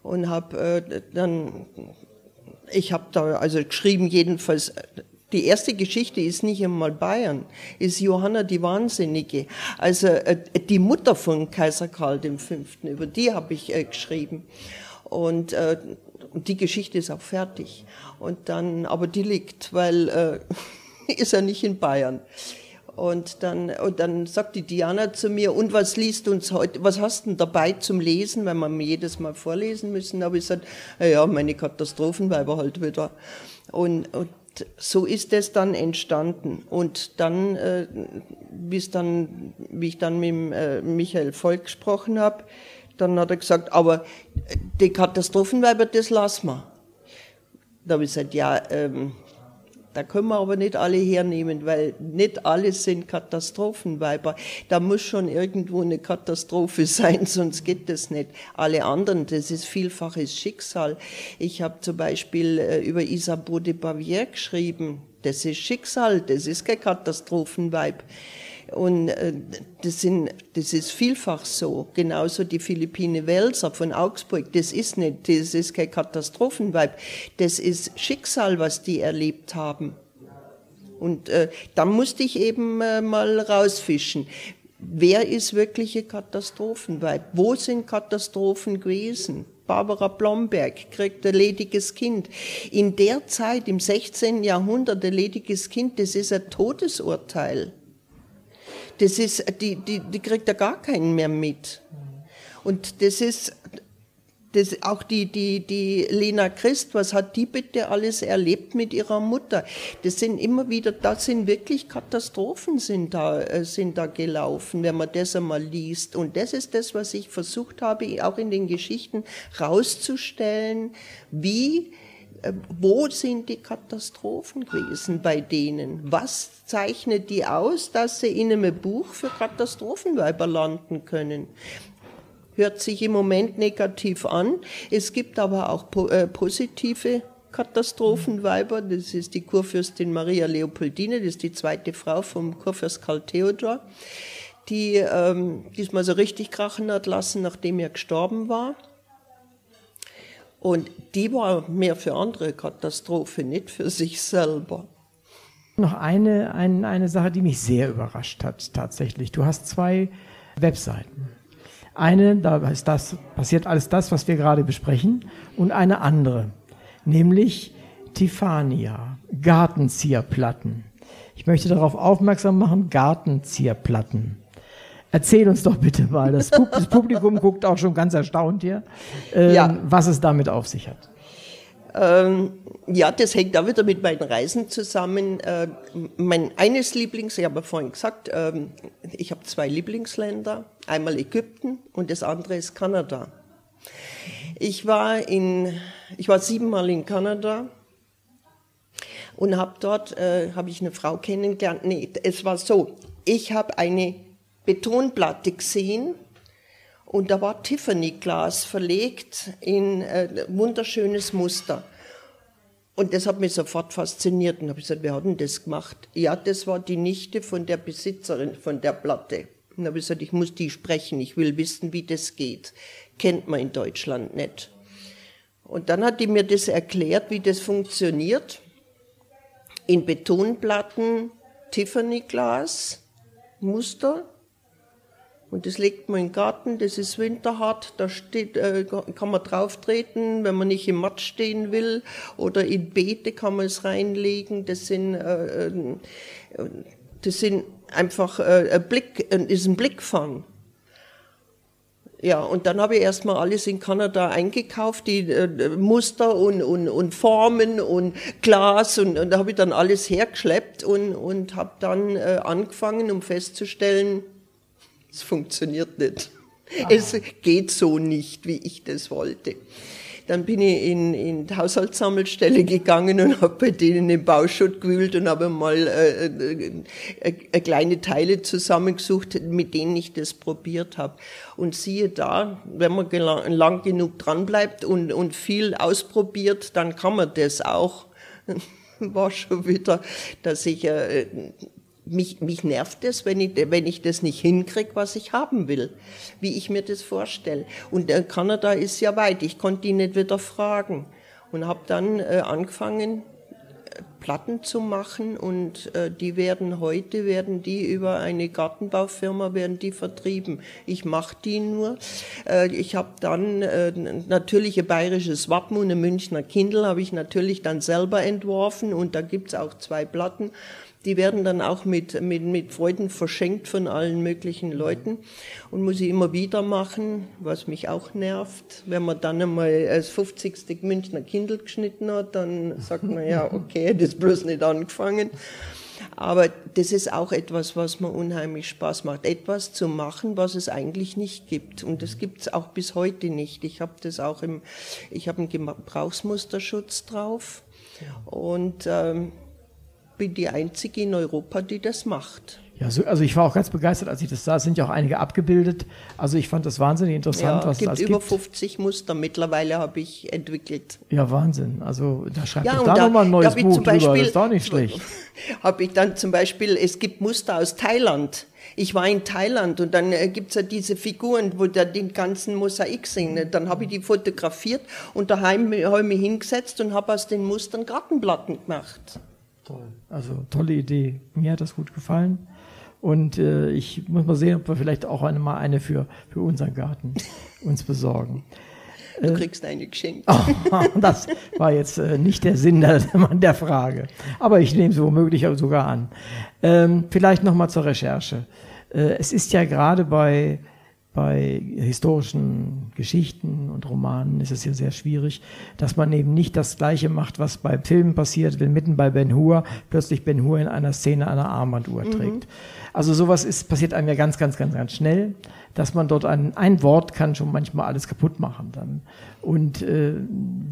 B: und habe äh, dann, ich habe da also geschrieben, jedenfalls, die erste Geschichte ist nicht einmal Bayern, ist Johanna die Wahnsinnige. Also äh, die Mutter von Kaiser Karl V., über die habe ich äh, geschrieben. Und äh, die Geschichte ist auch fertig. Und dann, aber die liegt, weil äh, ist ja nicht in Bayern. Und dann, und dann sagt die Diana zu mir, und was liest uns heute, was hast du denn dabei zum Lesen, wenn wir jedes Mal vorlesen müssen? Habe ich gesagt, ja, meine Katastrophenweiber halt wieder. Und, und so ist es dann entstanden. Und dann, äh, bis dann, wie ich dann mit äh, Michael Volk gesprochen habe, dann hat er gesagt, aber die Katastrophenweiber, das lassen wir. Da habe ich gesagt, ja, ähm, da können wir aber nicht alle hernehmen, weil nicht alle sind Katastrophenweiber. Da muss schon irgendwo eine Katastrophe sein, sonst geht das nicht. Alle anderen, das ist vielfaches Schicksal. Ich habe zum Beispiel äh, über Isabeau de Bavière geschrieben. Das ist Schicksal, das ist kein Katastrophenweib. Und äh, das, sind, das ist vielfach so. Genauso die Philippine Welser von Augsburg. Das ist nicht, das ist kein Katastrophenweib. Das ist Schicksal, was die erlebt haben. Und äh, dann musste ich eben äh, mal rausfischen. Wer ist wirkliche Katastrophenweib? Wo sind Katastrophen gewesen? Barbara Blomberg kriegt ein lediges Kind. In der Zeit, im 16. Jahrhundert, ein lediges Kind, das ist ein Todesurteil. Das ist, die, die, die kriegt ja gar keinen mehr mit. Und das ist, das, auch die, die, die Lena Christ, was hat die bitte alles erlebt mit ihrer Mutter? Das sind immer wieder, das sind wirklich Katastrophen sind da, äh, sind da gelaufen, wenn man das einmal liest. Und das ist das, was ich versucht habe, auch in den Geschichten rauszustellen, wie wo sind die Katastrophen gewesen bei denen? Was zeichnet die aus, dass sie in einem Buch für Katastrophenweiber landen können? Hört sich im Moment negativ an. Es gibt aber auch äh, positive Katastrophenweiber. Das ist die Kurfürstin Maria Leopoldine, das ist die zweite Frau vom Kurfürst Karl Theodor, die ähm, diesmal so richtig krachen hat lassen, nachdem er gestorben war. Und die war mehr für andere Katastrophe, nicht für sich selber.
C: Noch eine, eine, eine Sache, die mich sehr überrascht hat, tatsächlich. Du hast zwei Webseiten. Eine, da ist das, passiert alles das, was wir gerade besprechen, und eine andere, nämlich Tifania, Gartenzierplatten. Ich möchte darauf aufmerksam machen, Gartenzierplatten. Erzähl uns doch bitte mal, das Publikum guckt auch schon ganz erstaunt hier, ähm, ja. was es damit auf sich hat.
B: Ähm, ja, das hängt auch wieder mit meinen Reisen zusammen. Äh, mein eines Lieblings, ich habe vorhin gesagt, ähm, ich habe zwei Lieblingsländer, einmal Ägypten und das andere ist Kanada. Ich war in, ich war siebenmal in Kanada und habe dort, äh, habe ich eine Frau kennengelernt. Nee, es war so, ich habe eine Betonplatte gesehen und da war Tiffany-Glas verlegt in äh, wunderschönes Muster. Und das hat mich sofort fasziniert und habe gesagt, wer hat denn das gemacht? Ja, das war die Nichte von der Besitzerin von der Platte. Und habe gesagt, ich muss die sprechen, ich will wissen, wie das geht. Kennt man in Deutschland nicht. Und dann hat die mir das erklärt, wie das funktioniert. In Betonplatten, Tiffany-Glas, Muster, und das legt man in den Garten, das ist winterhart, da steht, äh, kann man drauf treten, wenn man nicht im Matsch stehen will. Oder in Beete kann man es reinlegen. Das sind, äh, äh das sind einfach äh, ein Blick, ist ein Blickfang. Ja, und dann habe ich erstmal alles in Kanada eingekauft, die äh, Muster und, und, und Formen und Glas und, und da habe ich dann alles hergeschleppt und, und habe dann äh, angefangen, um festzustellen, es funktioniert nicht. Aha. Es geht so nicht, wie ich das wollte. Dann bin ich in, in die Haushaltssammelstelle gegangen und habe bei denen den Bauschutt gewühlt und habe mal äh, äh, äh, kleine Teile zusammengesucht, mit denen ich das probiert habe. Und siehe da, wenn man lang genug dranbleibt und, und viel ausprobiert, dann kann man das auch. War schon wieder, dass ich äh, mich, mich nervt es, wenn ich, wenn ich das nicht hinkriege, was ich haben will, wie ich mir das vorstelle. Und äh, Kanada ist ja weit, ich konnte ihn nicht wieder fragen und habe dann äh, angefangen, äh, Platten zu machen und äh, die werden heute werden die über eine Gartenbaufirma werden die vertrieben. Ich mache die nur. Äh, ich habe dann äh, natürlich ein bayerisches Wappen und ein Münchner Kindle habe ich natürlich dann selber entworfen und da gibt's auch zwei Platten die werden dann auch mit, mit, mit Freuden verschenkt von allen möglichen Leuten und muss ich immer wieder machen, was mich auch nervt. Wenn man dann einmal als 50. Münchner Kindle geschnitten hat, dann sagt man ja, okay, das ist bloß nicht angefangen. Aber das ist auch etwas, was mir unheimlich Spaß macht. Etwas zu machen, was es eigentlich nicht gibt. Und das gibt es auch bis heute nicht. Ich habe das auch im, ich habe einen Gebrauchsmusterschutz drauf. Und ähm, bin die Einzige in Europa, die das macht.
C: Ja, so, also ich war auch ganz begeistert, als ich das sah. Es sind ja auch einige abgebildet. Also ich fand das wahnsinnig interessant,
B: ja, was gibt es gibt. über 50 Muster mittlerweile habe ich entwickelt.
C: Ja, Wahnsinn. Also da schreibt ja, da, da nochmal ein neues Buch Beispiel, drüber. Das ist auch nicht schlecht.
B: Habe ich dann zum Beispiel, es gibt Muster aus Thailand. Ich war in Thailand und dann äh, gibt es ja diese Figuren, wo da den ganzen Mosaik sind. Dann habe ich die fotografiert und daheim habe ich mich hingesetzt und habe aus den Mustern Gartenplatten gemacht.
C: Toll. Also tolle Idee. Mir hat das gut gefallen. Und äh, ich muss mal sehen, ob wir vielleicht auch eine, mal eine für, für unseren Garten uns besorgen.
B: Du äh, kriegst eine geschenkt.
C: Oh, das war jetzt äh, nicht der Sinn der, der, Frage. Aber ich nehme es womöglich sogar an. Ähm, vielleicht nochmal zur Recherche. Äh, es ist ja gerade bei bei historischen Geschichten und Romanen ist es ja sehr schwierig, dass man eben nicht das Gleiche macht, was bei Filmen passiert, wenn mitten bei Ben Hur plötzlich Ben Hur in einer Szene eine Armbanduhr mhm. trägt. Also sowas ist, passiert einem ja ganz, ganz, ganz, ganz schnell, dass man dort ein, ein Wort kann schon manchmal alles kaputt machen dann. Und äh,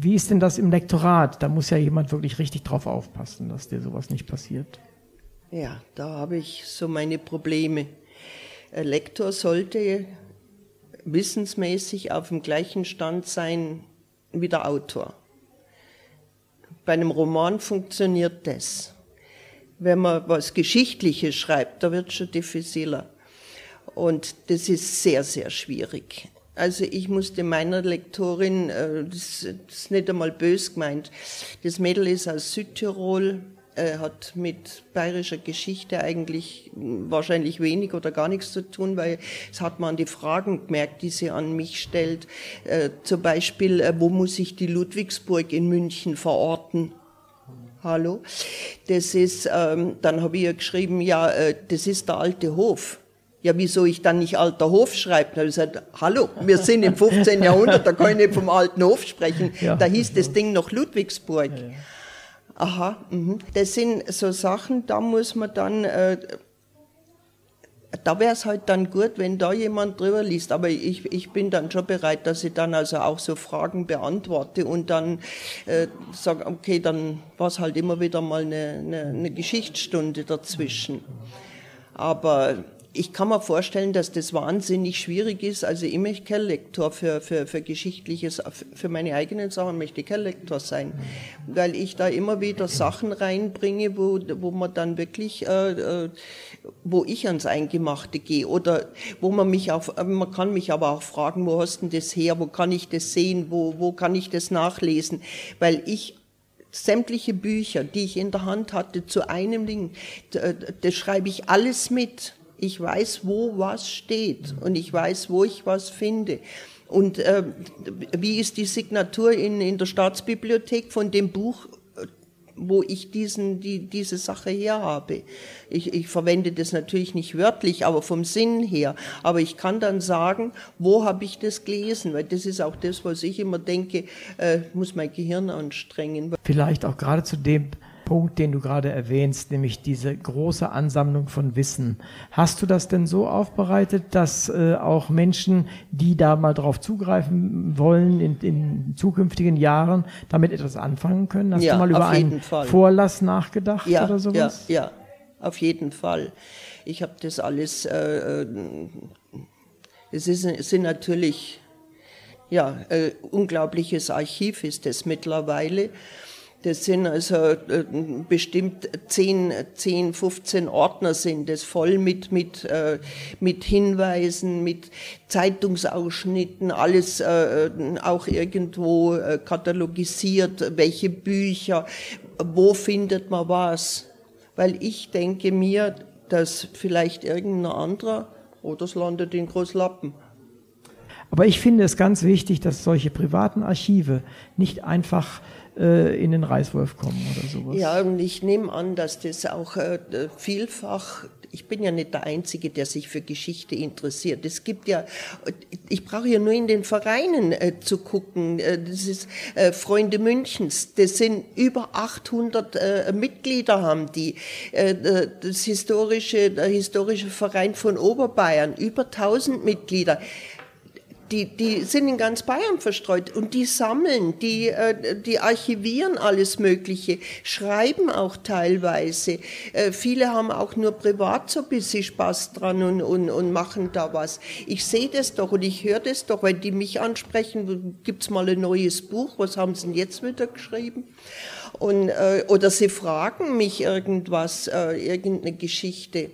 C: wie ist denn das im Lektorat? Da muss ja jemand wirklich richtig drauf aufpassen, dass dir sowas nicht passiert.
B: Ja, da habe ich so meine Probleme. Ein Lektor sollte wissensmäßig auf dem gleichen Stand sein wie der Autor. Bei einem Roman funktioniert das. Wenn man was Geschichtliches schreibt, da wird schon diffiziler. Und das ist sehr, sehr schwierig. Also ich musste meiner Lektorin, äh, das ist nicht einmal bös gemeint, das Mädel ist aus Südtirol, äh, hat mit bayerischer Geschichte eigentlich wahrscheinlich wenig oder gar nichts zu tun, weil es hat man an die Fragen gemerkt, die sie an mich stellt. Äh, zum Beispiel, äh, wo muss ich die Ludwigsburg in München verorten? Hallo? Das ist, ähm, dann habe ich ja geschrieben, ja, äh, das ist der alte Hof. Ja, wieso ich dann nicht alter Hof schreibe? Da habe ich gesagt, hallo, wir sind im 15. Jahrhundert, da kann ich nicht vom alten Hof sprechen. Ja, da hieß das Ding noch Ludwigsburg. Ja. Aha, mh. das sind so Sachen, da muss man dann, äh, da wäre es halt dann gut, wenn da jemand drüber liest. Aber ich, ich bin dann schon bereit, dass ich dann also auch so Fragen beantworte und dann äh, sage, okay, dann war es halt immer wieder mal eine, eine, eine Geschichtsstunde dazwischen. Aber ich kann mir vorstellen, dass das wahnsinnig schwierig ist. Also ich möchte kein Lektor für, für, für Geschichtliches, für meine eigenen Sachen möchte ich kein Lektor sein, weil ich da immer wieder Sachen reinbringe, wo, wo man dann wirklich, äh, äh, wo ich ans Eingemachte gehe. Oder wo man mich auch, man kann mich aber auch fragen, wo hast denn das her, wo kann ich das sehen, wo, wo kann ich das nachlesen, weil ich sämtliche Bücher, die ich in der Hand hatte, zu einem Ding, das schreibe ich alles mit. Ich weiß, wo was steht und ich weiß, wo ich was finde. Und äh, wie ist die Signatur in, in der Staatsbibliothek von dem Buch, wo ich diesen, die, diese Sache her habe. Ich, ich verwende das natürlich nicht wörtlich, aber vom Sinn her. Aber ich kann dann sagen, wo habe ich das gelesen? Weil das ist auch das, was ich immer denke, äh, muss mein Gehirn anstrengen.
C: Vielleicht auch gerade zu dem Punkt, den du gerade erwähnst, nämlich diese große Ansammlung von Wissen. Hast du das denn so aufbereitet, dass äh, auch Menschen, die da mal drauf zugreifen wollen in, in zukünftigen Jahren, damit etwas anfangen können? Hast
B: Ja,
C: du mal über einen
B: Fall.
C: Vorlass nachgedacht
B: ja,
C: oder sowas?
B: Ja, ja, auf jeden Fall. Ich habe das alles, äh, äh, es, ist, es sind natürlich, ja, äh, unglaubliches Archiv ist das mittlerweile. Das sind also äh, bestimmt 10, 10, 15 Ordner sind das voll mit, mit, äh, mit Hinweisen, mit Zeitungsausschnitten, alles äh, auch irgendwo katalogisiert, welche Bücher, wo findet man was. Weil ich denke mir, dass vielleicht irgendein anderer, oder es landet in Großlappen.
C: Aber ich finde es ganz wichtig, dass solche privaten Archive nicht einfach äh, in den Reißwolf kommen oder sowas.
B: Ja, und ich nehme an, dass das auch äh, vielfach, ich bin ja nicht der Einzige, der sich für Geschichte interessiert. Es gibt ja, ich brauche ja nur in den Vereinen äh, zu gucken. Äh, das ist äh, Freunde Münchens. Das sind über 800 äh, Mitglieder haben die. Äh, äh, das historische, der historische Verein von Oberbayern, über 1000 Mitglieder die, die sind in ganz Bayern verstreut und die sammeln, die, äh, die archivieren alles Mögliche, schreiben auch teilweise. Äh, viele haben auch nur privat so ein bisschen Spaß dran und, und, und machen da was. Ich sehe das doch und ich höre das doch, wenn die mich ansprechen, gibt's mal ein neues Buch, was haben sie denn jetzt wieder geschrieben? Und, äh, oder sie fragen mich irgendwas, irgendeine Geschichte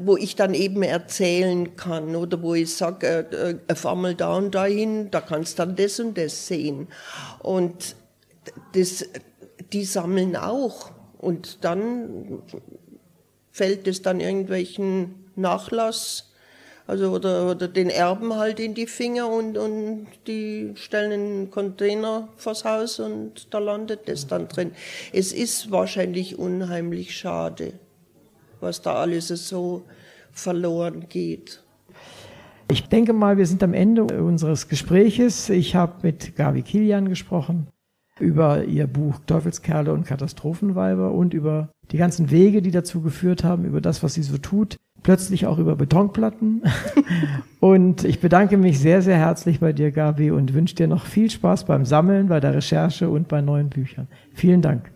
B: wo ich dann eben erzählen kann oder wo ich sage, äh, äh, fahr mal da und dahin, da kannst dann das und das sehen. Und das, die sammeln auch. Und dann fällt es dann irgendwelchen Nachlass, also oder, oder den Erben halt in die Finger und, und die stellen einen Container vors Haus und da landet es dann drin. Es ist wahrscheinlich unheimlich schade was da alles so verloren geht.
C: Ich denke mal, wir sind am Ende unseres Gespräches. Ich habe mit Gabi Kilian gesprochen über ihr Buch Teufelskerle und Katastrophenweiber und über die ganzen Wege, die dazu geführt haben, über das, was sie so tut. Plötzlich auch über Betonplatten. und ich bedanke mich sehr, sehr herzlich bei dir, Gabi, und wünsche dir noch viel Spaß beim Sammeln, bei der Recherche und bei neuen Büchern. Vielen Dank.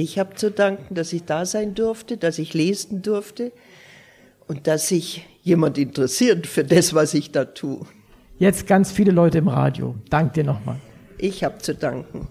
B: Ich habe zu danken, dass ich da sein durfte, dass ich lesen durfte und dass sich jemand interessiert für das, was ich da tue.
C: Jetzt ganz viele Leute im Radio. Dank dir nochmal.
B: Ich habe zu danken.